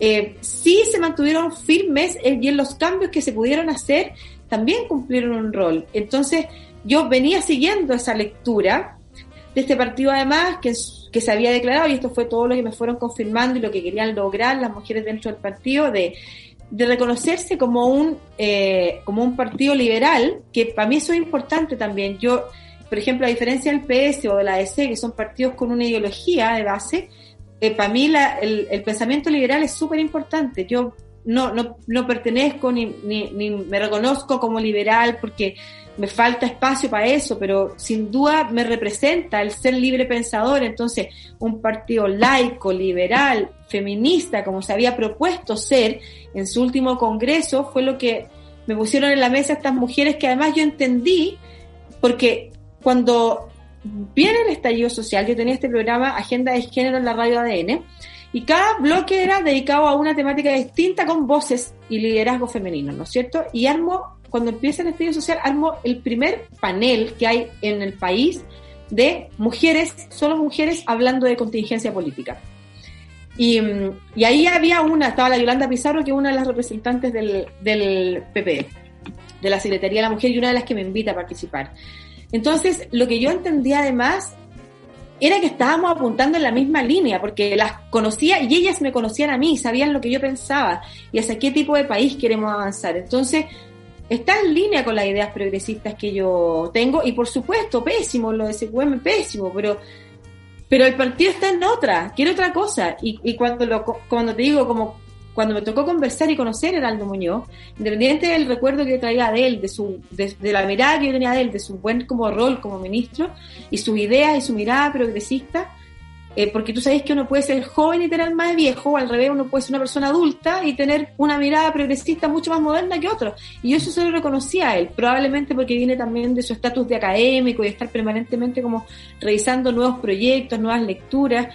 eh, sí se mantuvieron firmes y en los cambios que se pudieron hacer también cumplieron un rol. Entonces yo venía siguiendo esa lectura de este partido además que, que se había declarado, y esto fue todo lo que me fueron confirmando y lo que querían lograr las mujeres dentro del partido, de, reconocerse como un, eh, como un partido liberal, que para mí eso es importante también. Yo por ejemplo, a diferencia del PS o de la DC, que son partidos con una ideología de base, eh, para mí el, pensamiento liberal es súper importante. Yo no, no, no pertenezco ni, ni, me reconozco como liberal porque me falta espacio para eso, pero sin duda me representa el ser libre pensador. Entonces, un partido laico, liberal, feminista, como se había propuesto ser en su último congreso, fue lo que me pusieron en la mesa estas mujeres que además yo entendí, porque cuando viene el estallido social, yo tenía este programa Agenda de Género en la radio ADN, y cada bloque era dedicado a una temática distinta con voces y liderazgo femenino, ¿no es cierto? Y armo, cuando empieza el estallido social, armo el primer panel que hay en el país de mujeres, solo mujeres hablando de contingencia política. Y, y ahí había una, estaba la Yolanda Pizarro, que es una de las representantes del, del PP, de la Secretaría de la Mujer, y una de las que me invita a participar. Entonces, lo que yo entendía además era que estábamos apuntando en la misma línea, porque las conocía y ellas me conocían a mí, sabían lo que yo pensaba y hacia qué tipo de país queremos avanzar. Entonces, está en línea con las ideas progresistas que yo tengo y por supuesto, pésimo, lo de SQM pésimo, pero pero el partido está en otra, quiere otra cosa. Y, y cuando, lo, cuando te digo como cuando me tocó conversar y conocer a Heraldo Muñoz, independiente del recuerdo que yo traía de él, de, su, de, la mirada que yo tenía de él, de su buen como rol como ministro, y sus ideas y su mirada progresista, eh, porque tú sabes que uno puede ser joven y tener más de viejo, o al revés, uno puede ser una persona adulta y tener una mirada progresista mucho más moderna que otro. Y yo eso se lo reconocía a él, probablemente porque viene también de su estatus de académico y estar permanentemente como revisando nuevos proyectos, nuevas lecturas,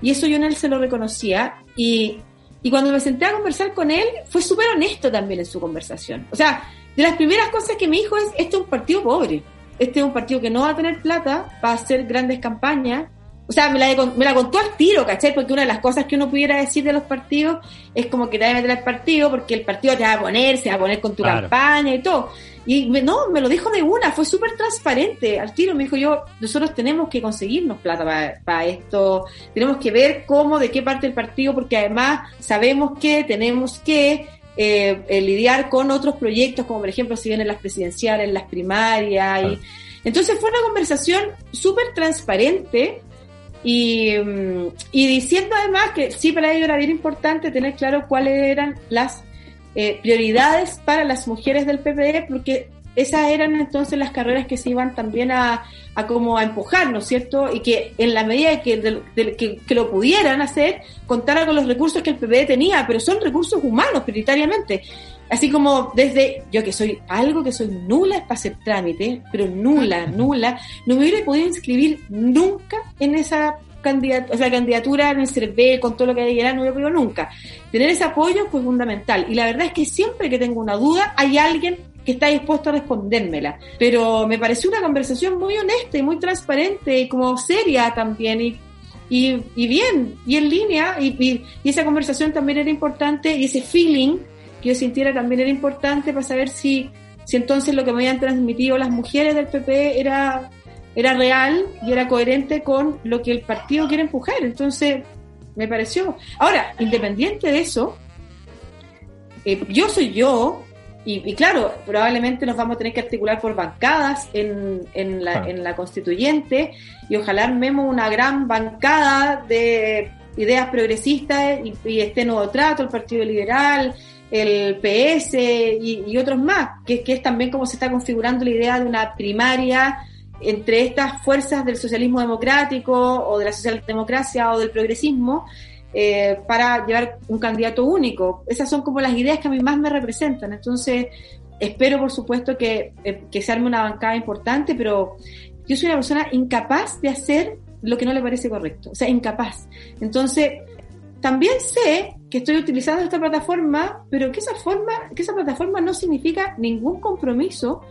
y eso yo en él se lo reconocía. Y, Y cuando me senté a conversar con él, fue súper honesto también en su conversación. O sea, de las primeras cosas que me dijo es, este es un partido pobre, este es un partido que no va a tener plata para hacer grandes campañas, o sea, me la, me la contó al tiro, ¿cachai? Porque una de las cosas que uno pudiera decir de los partidos es como que te va a meter al partido porque el partido te va a poner, se va a poner con tu campaña y todo. Y no, me lo dijo de una, fue súper transparente al tiro. Me dijo yo, nosotros tenemos que conseguirnos plata para, esto, tenemos que ver cómo, de qué parte del partido, porque además sabemos que tenemos que eh, eh, lidiar con otros proyectos, como por ejemplo si vienen las presidenciales, las primarias. Y, entonces fue una conversación súper transparente y, y, diciendo además que sí, para ello era bien importante tener claro cuáles eran las eh, prioridades para las mujeres del PPD, porque esas eran entonces las carreras que se iban también a, a como a empujar, ¿no es cierto? Y que en la medida que, que, lo pudieran hacer, contara con los recursos que el PPD tenía, pero son recursos humanos prioritariamente. Así como desde yo que soy algo que soy nula para hacer trámite, pero nula, nula, no me hubiera podido inscribir nunca en esa candidatura, o sea, candidatura en el CERVE, con todo lo que hay no hubiera podido nunca. Tener ese apoyo fue fundamental. Y la verdad es que siempre que tengo una duda, hay alguien que está dispuesto a respondérmela. Pero me pareció una conversación muy honesta y muy transparente y como seria también. Y y, y, bien, y en línea, y, y, y, esa conversación también era importante, y ese feeling que yo sintiera también era importante para saber si, si entonces lo que me habían transmitido las mujeres del PP era, era real y era coherente con lo que el partido quiere empujar. Entonces, me pareció. Ahora, independiente de eso, eh, yo soy yo, y, claro, probablemente nos vamos a tener que articular por bancadas en, en, la, en la constituyente, y ojalá armemos una gran bancada de ideas progresistas y, y este nuevo trato, el Partido Liberal, el PS y, otros más, que, es también como se está configurando la idea de una primaria entre estas fuerzas del socialismo democrático o de la socialdemocracia o del progresismo eh, para llevar un candidato único. Esas son como las ideas que a mí más me representan. Entonces, espero por supuesto que, eh, que se arme una bancada importante, pero yo soy una persona incapaz de hacer lo que no le parece correcto, o sea, incapaz. Entonces, también sé que estoy utilizando esta plataforma, pero que esa forma, que esa plataforma no significa ningún compromiso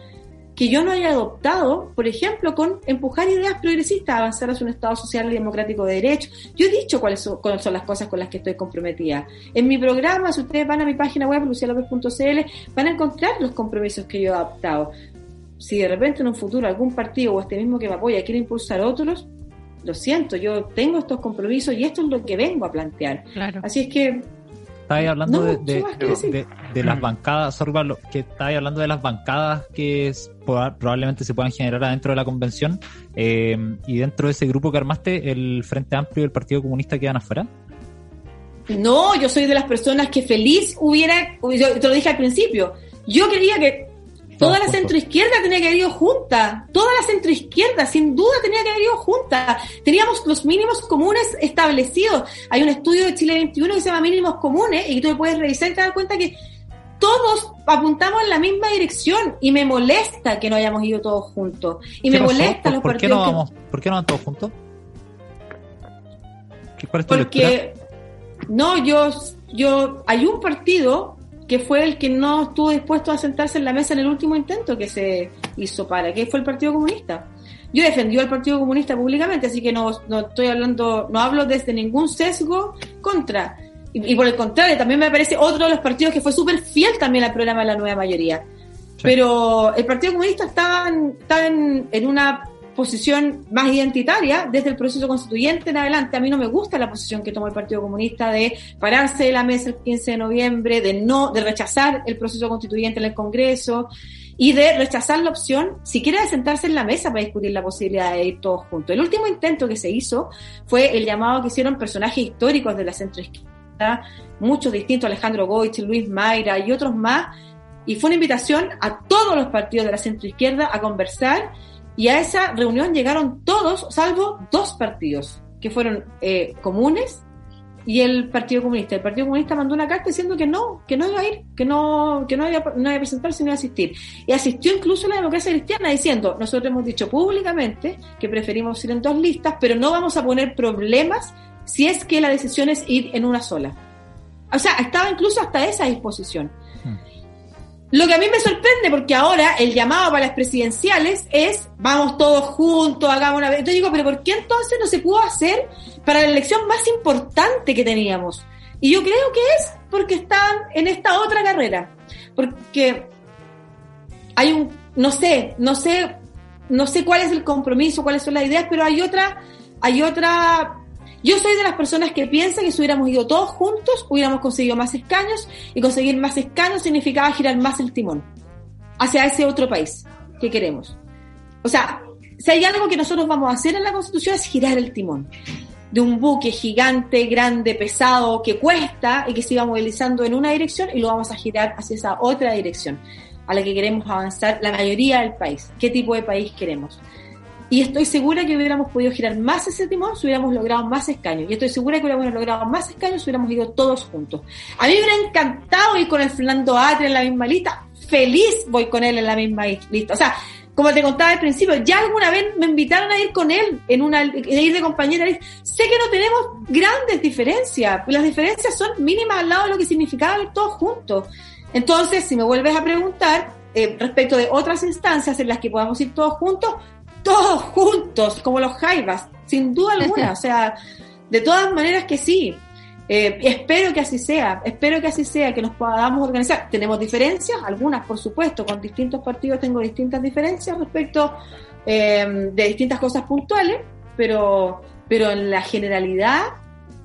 que yo no haya adoptado, por ejemplo, con empujar ideas progresistas, avanzar hacia un Estado social y democrático de derecho. Yo he dicho cuáles son, cuáles son las cosas con las que estoy comprometida. En mi programa, si ustedes van a mi página web, lucialopez.cl, van a encontrar los compromisos que yo he adoptado. Si de repente en un futuro algún partido o este mismo que me apoya quiere impulsar otros, lo siento, yo tengo estos compromisos y esto es lo que vengo a plantear. Así es que... Estáis hablando de, de, las bancadas, que estáis hablando de las bancadas que probablemente se puedan generar adentro de la convención eh, y dentro de ese grupo que armaste, el Frente Amplio y el Partido Comunista quedan afuera. No, yo soy de las personas que feliz hubiera, yo te lo dije al principio, yo quería que Toda la centroizquierda tenía que haber ido junta. Toda la centroizquierda, sin duda, tenía que haber ido junta. Teníamos los mínimos comunes establecidos. Hay un estudio de Chile 21 que se llama Mínimos Comunes y tú puedes revisar y te das cuenta que todos apuntamos en la misma dirección y me molesta que no hayamos ido todos juntos. Y me molesta los ¿Por partidos. Qué no vamos, ¿Por qué no van todos juntos? ¿Cuál es tu Porque, no, yo, yo, hay un partido que fue el que no estuvo dispuesto a sentarse en la mesa en el último intento que se hizo para, que fue el Partido Comunista. Yo defendí al Partido Comunista públicamente, así que no, no estoy hablando, no hablo desde ningún sesgo contra. Y, por el contrario, también me parece otro de los partidos que fue súper fiel también al programa de la nueva mayoría. Pero el Partido Comunista estaba, en, en una posición más identitaria desde el proceso constituyente en adelante. A mí no me gusta la posición que tomó el Partido Comunista de pararse de la mesa el 15 de noviembre, de no, de rechazar el proceso constituyente en el Congreso y de rechazar la opción, siquiera de sentarse en la mesa para discutir la posibilidad de ir todos juntos. El último intento que se hizo fue el llamado que hicieron personajes históricos de la centroizquierda, muchos distintos, Alejandro Goich, Luis Mayra y otros más, y fue una invitación a todos los partidos de la centroizquierda a conversar y a esa reunión llegaron todos, salvo dos partidos, que fueron eh, comunes y el Partido Comunista. El Partido Comunista mandó una carta diciendo que no, que no iba a ir, que no, que no iba, no iba a presentarse ni a asistir. Y asistió incluso la democracia cristiana diciendo, nosotros hemos dicho públicamente que preferimos ir en dos listas, pero no vamos a poner problemas si es que la decisión es ir en una sola. o sea, estaba incluso hasta esa disposición. Lo que a mí me sorprende, porque ahora el llamado para las presidenciales es vamos todos juntos, hagamos una. Yo digo, pero ¿por qué entonces no se pudo hacer para la elección más importante que teníamos? Y yo creo que es porque están en esta otra carrera. Porque hay un, no sé, no sé, no sé cuál es el compromiso, cuáles son las ideas, pero hay otra, hay otra yo soy de las personas que piensan que si hubiéramos ido todos juntos, hubiéramos conseguido más escaños y conseguir más escaños significaba girar más el timón hacia ese otro país que queremos. O sea, si hay algo que nosotros vamos a hacer en la Constitución es girar el timón de un buque gigante, grande, pesado, que cuesta y que se iba movilizando en una dirección y lo vamos a girar hacia esa otra dirección a la que queremos avanzar la mayoría del país. ¿Qué tipo de país queremos? Y estoy segura que hubiéramos podido girar más ese timón si hubiéramos logrado más escaños. Y estoy segura que hubiéramos logrado más escaños si hubiéramos ido todos juntos. A mí me hubiera encantado ir con el Fernando Atre en la misma lista. Feliz voy con él en la misma lista. O sea, como te contaba al principio, ya alguna vez me invitaron a ir con él, en una, ir de compañera. Sé que no tenemos grandes diferencias. Las diferencias son mínimas al lado de lo que significaba ir todos juntos. Entonces, si me vuelves a preguntar, eh, respecto de otras instancias en las que podamos ir todos juntos, todos juntos, como los jaivas, sin duda alguna. o (laughs) sea, de todas maneras que sí. Eh, espero que así sea, espero que así sea, que nos podamos organizar. Tenemos diferencias, algunas por supuesto, con distintos partidos tengo distintas diferencias respecto eh, de distintas cosas puntuales, pero, pero en la generalidad,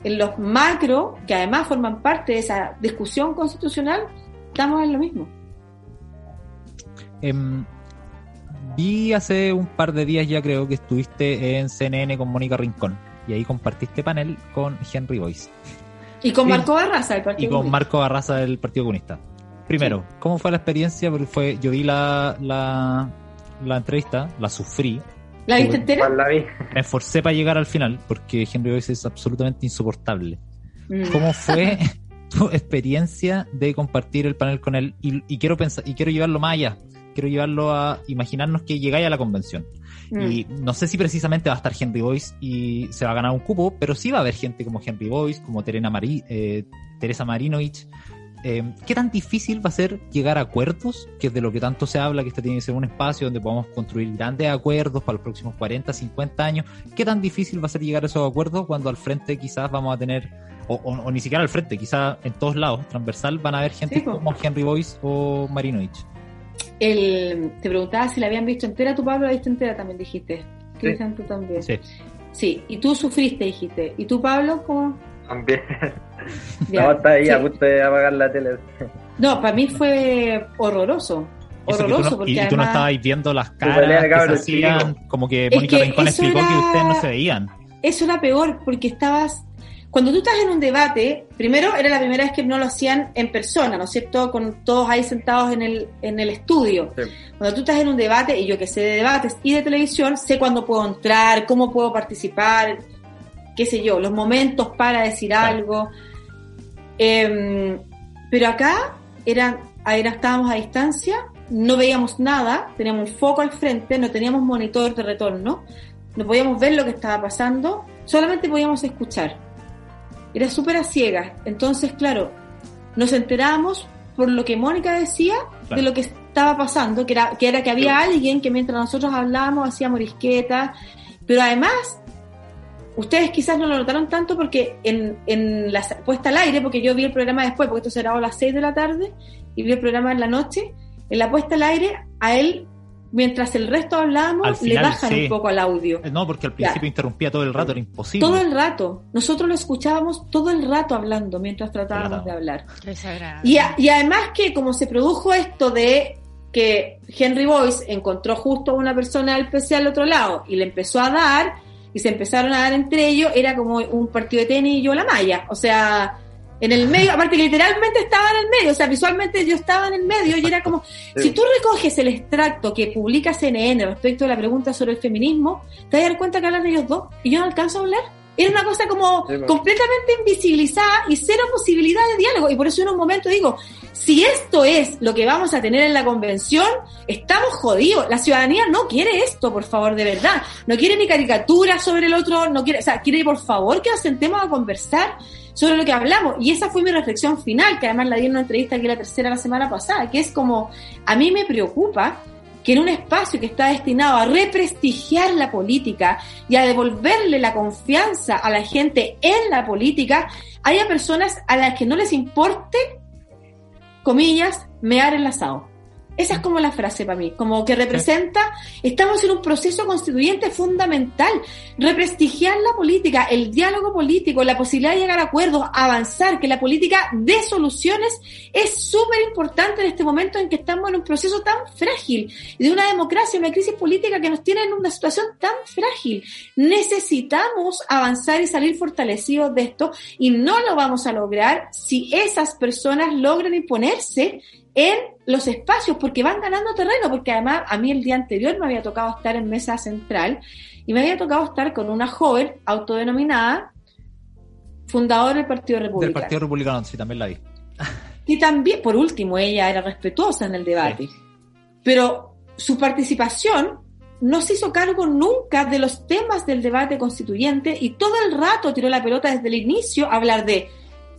en los macro, que además forman parte de esa discusión constitucional, estamos en lo mismo. Em, Vi hace un par de días ya creo que estuviste en CNN con Mónica Rincón y ahí compartiste panel con Henry Boyce. Y con Marco Barraza del Partido Y con Marco Barraza del Partido Comunista. Primero, ¿cómo fue la experiencia? Porque fue, yo vi la, la, la entrevista, la sufrí. ¿La viste entera? Me esforcé para llegar al final porque Henry Boyce es absolutamente insoportable. Mm. ¿Cómo fue (laughs) tu experiencia de compartir el panel con él? Y, y, quiero pensar, y quiero llevarlo más allá quiero llevarlo a imaginarnos que llegáis a la convención. Mm. Y no sé si precisamente va a estar Henry Boyce y se va a ganar un cupo, pero sí va a haber gente como Henry Boyce, como Terena Mari, eh, Teresa Marinovich. Eh, ¿Qué tan difícil va a ser llegar a acuerdos? Que es de lo que tanto se habla, que este tiene que ser un espacio donde podamos construir grandes acuerdos para los próximos 40, 50 años. ¿Qué tan difícil va a ser llegar a esos acuerdos cuando al frente quizás vamos a tener, o, ni siquiera al frente, quizás en todos lados, transversal, van a haber gente como Henry Boyce o Marinovich? El, te preguntaba si la habían visto entera, tu Pablo la viste entera también dijiste. Cristian, tú también. Sí. Sí, y tú sufriste, dijiste. ¿Y tú, Pablo, cómo? También. (laughs) no, está ahí a punto de apagar la tele. No, para mí fue horroroso. Horroroso, porque y tú no estabais viendo las caras que se hacían, como que Mónica Rincón explicó que ustedes no se veían. Eso era peor, porque estabas cuando tú estás en un debate, primero era la primera vez que no lo hacían en persona, ¿no es cierto? Con todos ahí sentados en el, en el estudio. Cuando tú estás en un debate, y yo que sé de debates y de televisión, sé cuándo puedo entrar, cómo puedo participar, qué sé yo, los momentos para decir algo. Em, pero acá eran, era, estábamos a distancia, no veíamos nada, teníamos un foco al frente, no teníamos monitor de retorno, no podíamos ver lo que estaba pasando, solamente podíamos escuchar era súper a ciegas. Entonces, claro, nos enteramos por lo que Mónica decía de lo que estaba pasando, que era, que era que había alguien que mientras nosotros hablábamos hacía morisqueta, pero además, ustedes quizás no lo notaron tanto porque en, en la puesta al aire, porque yo vi el programa después, porque esto se grabó a las 6 de la tarde, y vi el programa en la noche, en la puesta al aire, a él mientras el resto hablábamos, le bajan un poco al audio. Eh, no, porque al principio interrumpía todo el rato, era imposible. Todo el rato. Nosotros lo escuchábamos todo el rato hablando mientras tratábamos de hablar. Y, y además que como se produjo esto de que Henry Boyce encontró justo a una persona del PC al otro lado y le empezó a dar y se empezaron a dar entre ellos, era como un partido de tenis y yo la malla. O sea, en el medio, aparte que literalmente estaba en el medio, o sea, visualmente yo estaba en el medio y era como, si tú recoges el extracto que publica CNN respecto a la pregunta sobre el feminismo, te vas a dar cuenta que hablan de ellos dos y yo no alcanzo a hablar. Era una cosa como completamente invisibilizada y cero posibilidad de diálogo. Y por eso en un momento digo, si esto es lo que vamos a tener en la convención, estamos jodidos. La ciudadanía no quiere esto, por favor, de verdad. No quiere ni caricaturas sobre el otro, no quiere, o sea, quiere por favor que nos sentemos a conversar sobre lo que hablamos. Y esa fue mi reflexión final, que además la di en una entrevista aquí la tercera la semana pasada, que es como, a mí me preocupa que en un espacio que está destinado a represtigiar la política y a devolverle la confianza a la gente en la política, haya personas a las que no les importe, comillas, mear el asado. Esa es como la frase para mí, como que representa, estamos en un proceso constituyente fundamental, represtigiar la política, el diálogo político, la posibilidad de llegar a acuerdos, avanzar, que la política de soluciones es súper importante en este momento en que estamos en un proceso tan frágil, de una democracia, una crisis política que nos tiene en una situación tan frágil. Necesitamos avanzar y salir fortalecidos de esto y no lo vamos a lograr si esas personas logran imponerse en los espacios porque van ganando terreno, porque además a mí el día anterior me había tocado estar en mesa central y me había tocado estar con una joven autodenominada fundadora del Partido Republicano. Del Partido Republicano, sí, también la vi. (laughs) Y también, por último, ella era respetuosa en el debate, pero su participación no se hizo cargo nunca de los temas del debate constituyente y todo el rato tiró la pelota desde el inicio a hablar de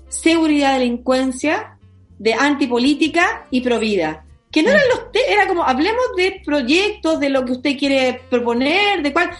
seguridad, delincuencia, de antipolítica y provida. Que no eran los era como, hablemos de proyectos, de lo que usted quiere proponer, de cuál,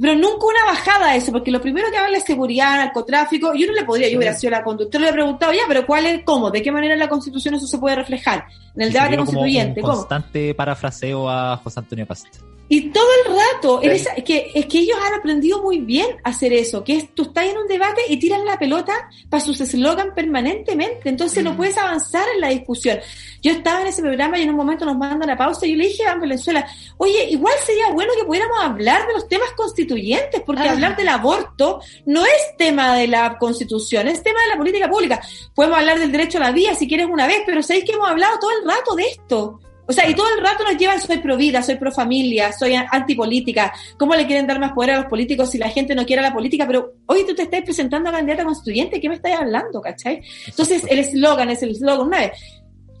pero nunca una bajada a eso, porque lo primero que habla es seguridad, narcotráfico, yo no le podría, yo hubiera sido la conductora, le he preguntado ya, pero ¿cuál es, cómo, de qué manera en la constitución eso se puede reflejar? En el debate constituyente, como un constante parafraseo a José Antonio Cast. Y todo el rato, es, que, es que ellos han aprendido muy bien a hacer eso, que es tú estás en un debate y tiran la pelota para sus eslogan permanentemente, entonces no mm. puedes avanzar en la discusión. Yo estaba en ese programa y en un momento nos mandan a pausa y yo le dije a Venezuela, oye, igual sería bueno que pudiéramos hablar de los temas constituyentes, porque hablar del aborto no es tema de la constitución, es tema de la política pública. Podemos hablar del derecho a la vida si quieres una vez, pero sabéis que hemos hablado todo el rato de esto. O sea, y todo el rato nos llevan, soy pro vida, soy pro familia, soy antipolítica. ¿Cómo le quieren dar más poder a los políticos si la gente no quiere la política? Pero hoy tú te estás presentando a candidata constituyente, ¿qué me estás hablando, cachai? Entonces, el eslogan es el eslogan una vez.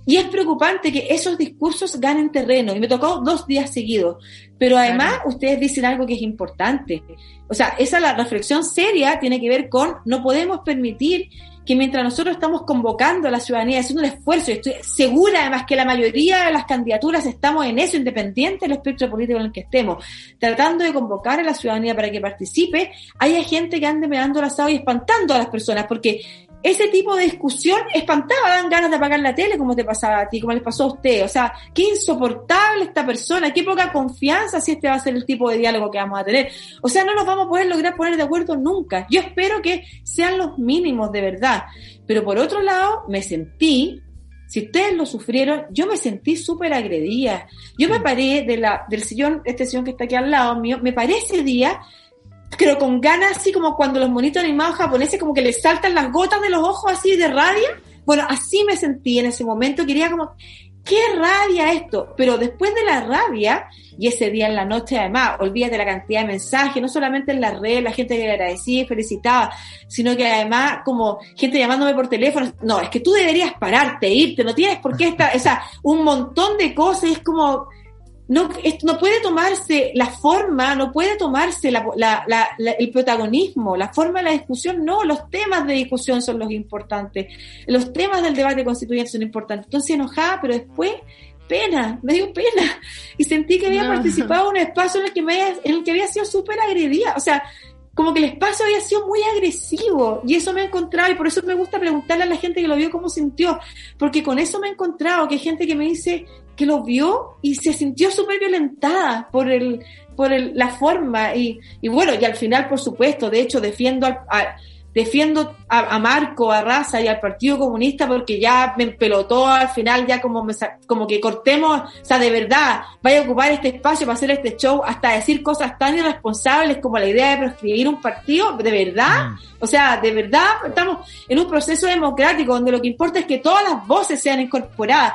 Y es preocupante que esos discursos ganen terreno. Y me tocó dos días seguidos. Pero además, ustedes dicen algo que es importante. O sea, esa la reflexión seria tiene que ver con no podemos permitir que mientras nosotros estamos convocando a la ciudadanía, haciendo un esfuerzo, y estoy segura además que la mayoría de las candidaturas estamos en eso, independiente del espectro político en el que estemos, tratando de convocar a la ciudadanía para que participe, haya gente que ande mirando la asado y espantando a las personas, porque ese tipo de discusión espantaba, dan ganas de apagar la tele como te pasaba a ti, como les pasó a usted. O sea, qué insoportable esta persona, qué poca confianza si este va a ser el tipo de diálogo que vamos a tener. O sea, no nos vamos a poder lograr poner de acuerdo nunca. Yo espero que sean los mínimos de verdad. Pero por otro lado, me sentí, si ustedes lo sufrieron, yo me sentí súper agredida. Yo me paré de la, del sillón, este sillón que está aquí al lado mío, me paré ese día pero con ganas así como cuando los monitos animados japoneses como que les saltan las gotas de los ojos así de rabia. Bueno, así me sentí en ese momento, quería como, qué rabia esto, pero después de la rabia, y ese día en la noche además, olvídate la cantidad de mensajes, no solamente en la red, la gente que agradecía y felicitaba, sino que además como gente llamándome por teléfono, no, es que tú deberías pararte, irte, no tienes por qué estar, o sea, un montón de cosas, es como, no, no puede tomarse la forma, no puede tomarse la, la, el protagonismo, la forma de la discusión, no, los temas de discusión son los importantes, los temas del debate constituyente son importantes. Entonces enojada, pero después pena, me dio pena. Y sentí que había participado en un espacio en el que, me, en el que había sido súper agredida, o sea, como que el espacio había sido muy agresivo y eso me ha encontrado y por eso me gusta preguntarle a la gente que lo vio cómo sintió, porque con eso me he encontrado que hay gente que me dice, que lo vio y se sintió súper violentada por el por el, la forma y, y, bueno y al final por supuesto de hecho defiendo al, defiendo a, Marco a Raza y al Partido Comunista porque ya me pelotó al final ya como me, como que cortemos o sea de verdad vaya a ocupar este espacio para hacer este show hasta decir cosas tan irresponsables como la idea de proscribir un partido de verdad mm. o sea de verdad estamos en un proceso democrático donde lo que importa es que todas las voces sean incorporadas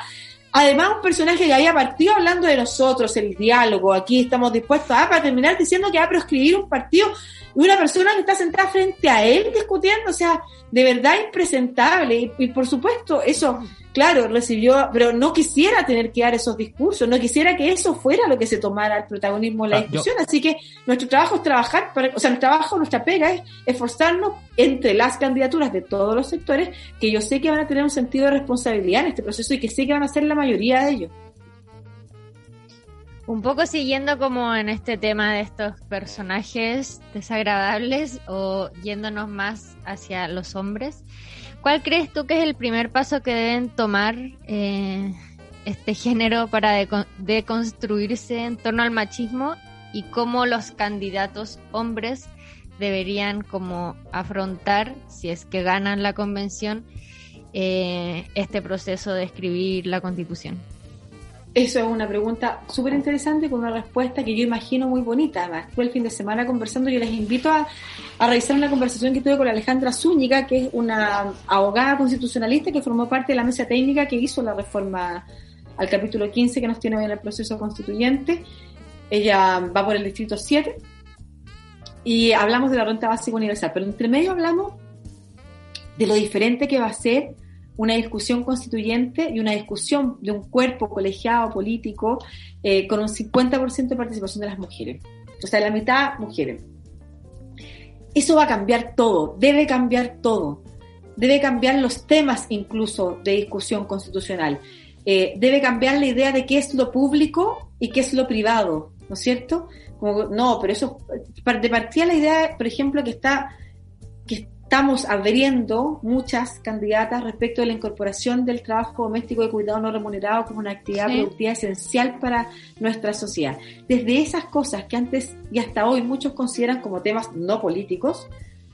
Además, un personaje que había partido hablando de nosotros, el diálogo, aquí estamos dispuestos a, para terminar diciendo que va a proscribir un partido. Y una persona que está sentada frente a él discutiendo, o sea, de verdad impresentable. Y, por supuesto, eso, claro, recibió, pero no quisiera tener que dar esos discursos, no quisiera que eso fuera lo que se tomara el protagonismo en la ah, discusión. Así que nuestro trabajo es trabajar, para, o sea, nuestro trabajo, nuestra pega es esforzarnos entre las candidaturas de todos los sectores, que yo sé que van a tener un sentido de responsabilidad en este proceso y que sé que van a ser la mayoría de ellos. Un poco siguiendo como en este tema de estos personajes desagradables o yéndonos más hacia los hombres, ¿cuál crees tú que es el primer paso que deben tomar eh, este género para deconstruirse en torno al machismo y cómo los candidatos hombres deberían como afrontar, si es que ganan la convención, eh, este proceso de escribir la constitución? Eso es una pregunta súper interesante con una respuesta que yo imagino muy bonita. Además, estuve el fin de semana conversando. Yo les invito a, a revisar una conversación que tuve con Alejandra Zúñiga, que es una abogada constitucionalista que formó parte de la mesa técnica que hizo la reforma al capítulo 15 que nos tiene hoy en el proceso constituyente. Ella va por el distrito 7 y hablamos de la renta básica universal, pero entre medio hablamos de lo diferente que va a ser una discusión constituyente y una discusión de un cuerpo colegiado político eh, con un 50% de participación de las mujeres. O sea, la mitad mujeres. Eso va a cambiar todo, debe cambiar todo. Debe cambiar los temas incluso de discusión constitucional. Eh, debe cambiar la idea de qué es lo público y qué es lo privado, ¿no es cierto? No, pero eso, de partida la idea, por ejemplo, que está, que estamos abriendo muchas candidatas respecto de la incorporación del trabajo doméstico de cuidado no remunerado como una actividad productiva esencial para nuestra sociedad. Desde esas cosas que antes y hasta hoy muchos consideran como temas no políticos,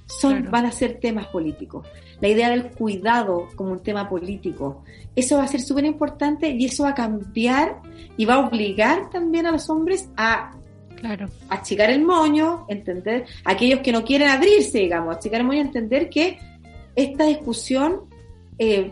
son, van a ser temas políticos. La idea del cuidado como un tema político, eso va a ser súper importante y eso va a cambiar y va a obligar también a los hombres a Achicar el moño, entender, aquellos que no quieren abrirse, digamos, achicar el moño, entender que esta discusión eh,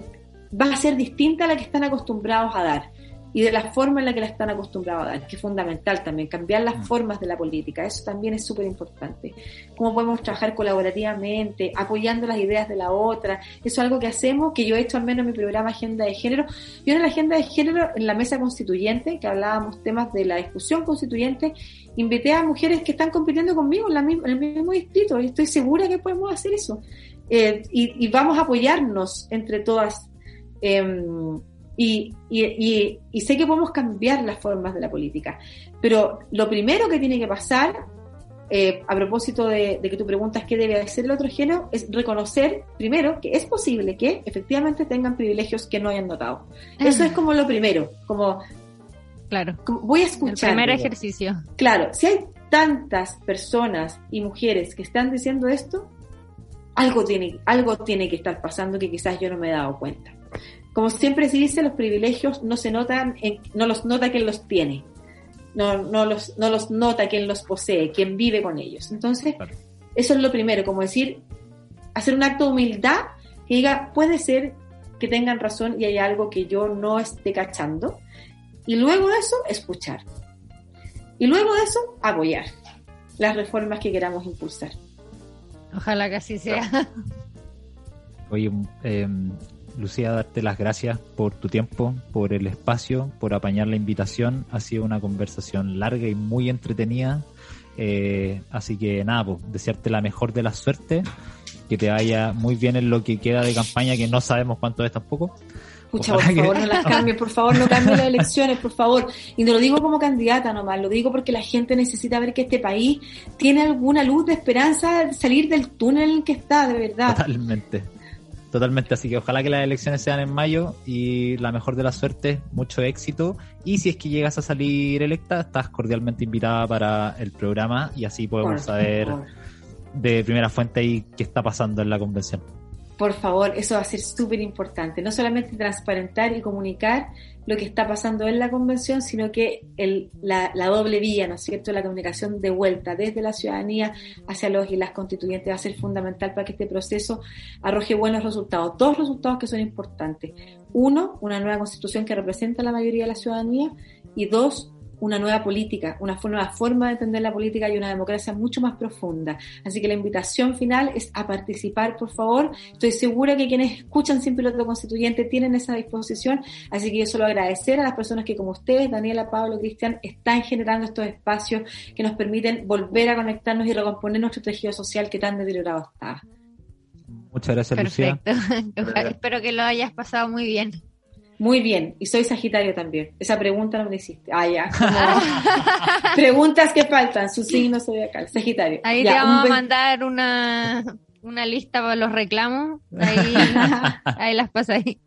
va a ser distinta a la que están acostumbrados a dar y de la forma en la que la están acostumbrados a dar, que es fundamental también, cambiar las mm. formas de la política, eso también es súper importante. Cómo podemos trabajar colaborativamente, apoyando las ideas de la otra, eso es algo que hacemos, que yo he hecho al menos en mi programa Agenda de Género. Yo en la Agenda de Género, en la mesa constituyente, que hablábamos temas de la discusión constituyente, invité a mujeres que están compitiendo conmigo en, el mismo distrito y estoy segura que podemos hacer eso. Eh, y, vamos a apoyarnos entre todas. Em, y, y, y, sé que podemos cambiar las formas de la política, pero lo primero que tiene que pasar, eh, a propósito de, que tú preguntas qué debe hacer el otro género, es reconocer primero que es posible que efectivamente tengan privilegios que no hayan notado. Eso es como lo primero, como... Claro. voy a escuchar. El primer ejercicio. Claro, si hay tantas personas y mujeres que están diciendo esto, algo tiene, algo tiene que estar pasando que quizás yo no me he dado cuenta. Como siempre se dice, los privilegios no se notan, no los nota quien los tiene, no, no, los, no los nota quien los posee, quien vive con ellos. Entonces, eso es lo primero, como decir, hacer un acto de humildad que diga, puede ser que tengan razón y hay algo que yo no esté cachando. Y luego de eso, escuchar. Y luego de eso, apoyar las reformas que queramos impulsar. Ojalá que así sea. Oye, eh, Lucía, darte las gracias por tu tiempo, por el espacio, por apañar la invitación. Ha sido una conversación larga y muy entretenida. Eh, así que nada, pues, desearte la mejor de la suerte, que te vaya muy bien en lo que queda de campaña, que no sabemos cuánto es tampoco. Escucha, por favor, no las cambies, por favor, no cambies las elecciones, por favor. Y no lo digo como candidata nomás, lo digo porque la gente necesita ver que este país tiene alguna luz de esperanza de salir del túnel en el que está, de verdad. Totalmente. Totalmente, así que ojalá que las elecciones sean en mayo y la mejor de la suerte, mucho éxito. Y si es que llegas a salir electa, estás cordialmente invitada para el programa y así podemos saber de primera fuente ahí qué está pasando en la convención. Por favor, eso va a ser súper importante. No solamente transparentar y comunicar lo que está pasando en la convención, sino que el, la, doble vía, ¿no es cierto? La comunicación de vuelta desde la ciudadanía hacia los y las constituyentes va a ser fundamental para que este proceso arroje buenos resultados. Dos resultados que son importantes. Uno, una nueva constitución que representa a la mayoría de la ciudadanía. Y dos, una nueva política, una nueva forma de entender la política y una democracia mucho más profunda. Así que la invitación final es a participar, por favor. Estoy segura que quienes escuchan Sin Piloto Constituyente tienen esa disposición, así que yo solo agradecer a las personas que como ustedes, Daniela, Pablo, Cristian, están generando estos espacios que nos permiten volver a conectarnos y recomponer nuestro tejido social que tan deteriorado está. Muchas gracias, Perfecto. (laughs) Espero que lo hayas pasado muy bien. Muy bien, y soy Sagitario también. Esa pregunta no me hiciste. Ah, ya. (laughs) preguntas que faltan, su signo acá, Sagitario. Ahí te vamos a mandar una, una lista para los reclamos. Ahí, (laughs) ahí las pasa ahí.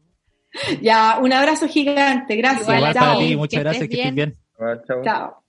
Ya, un abrazo gigante. Gracias. Igual, Chao. Para ti, muchas gracias, que estés bien. chao.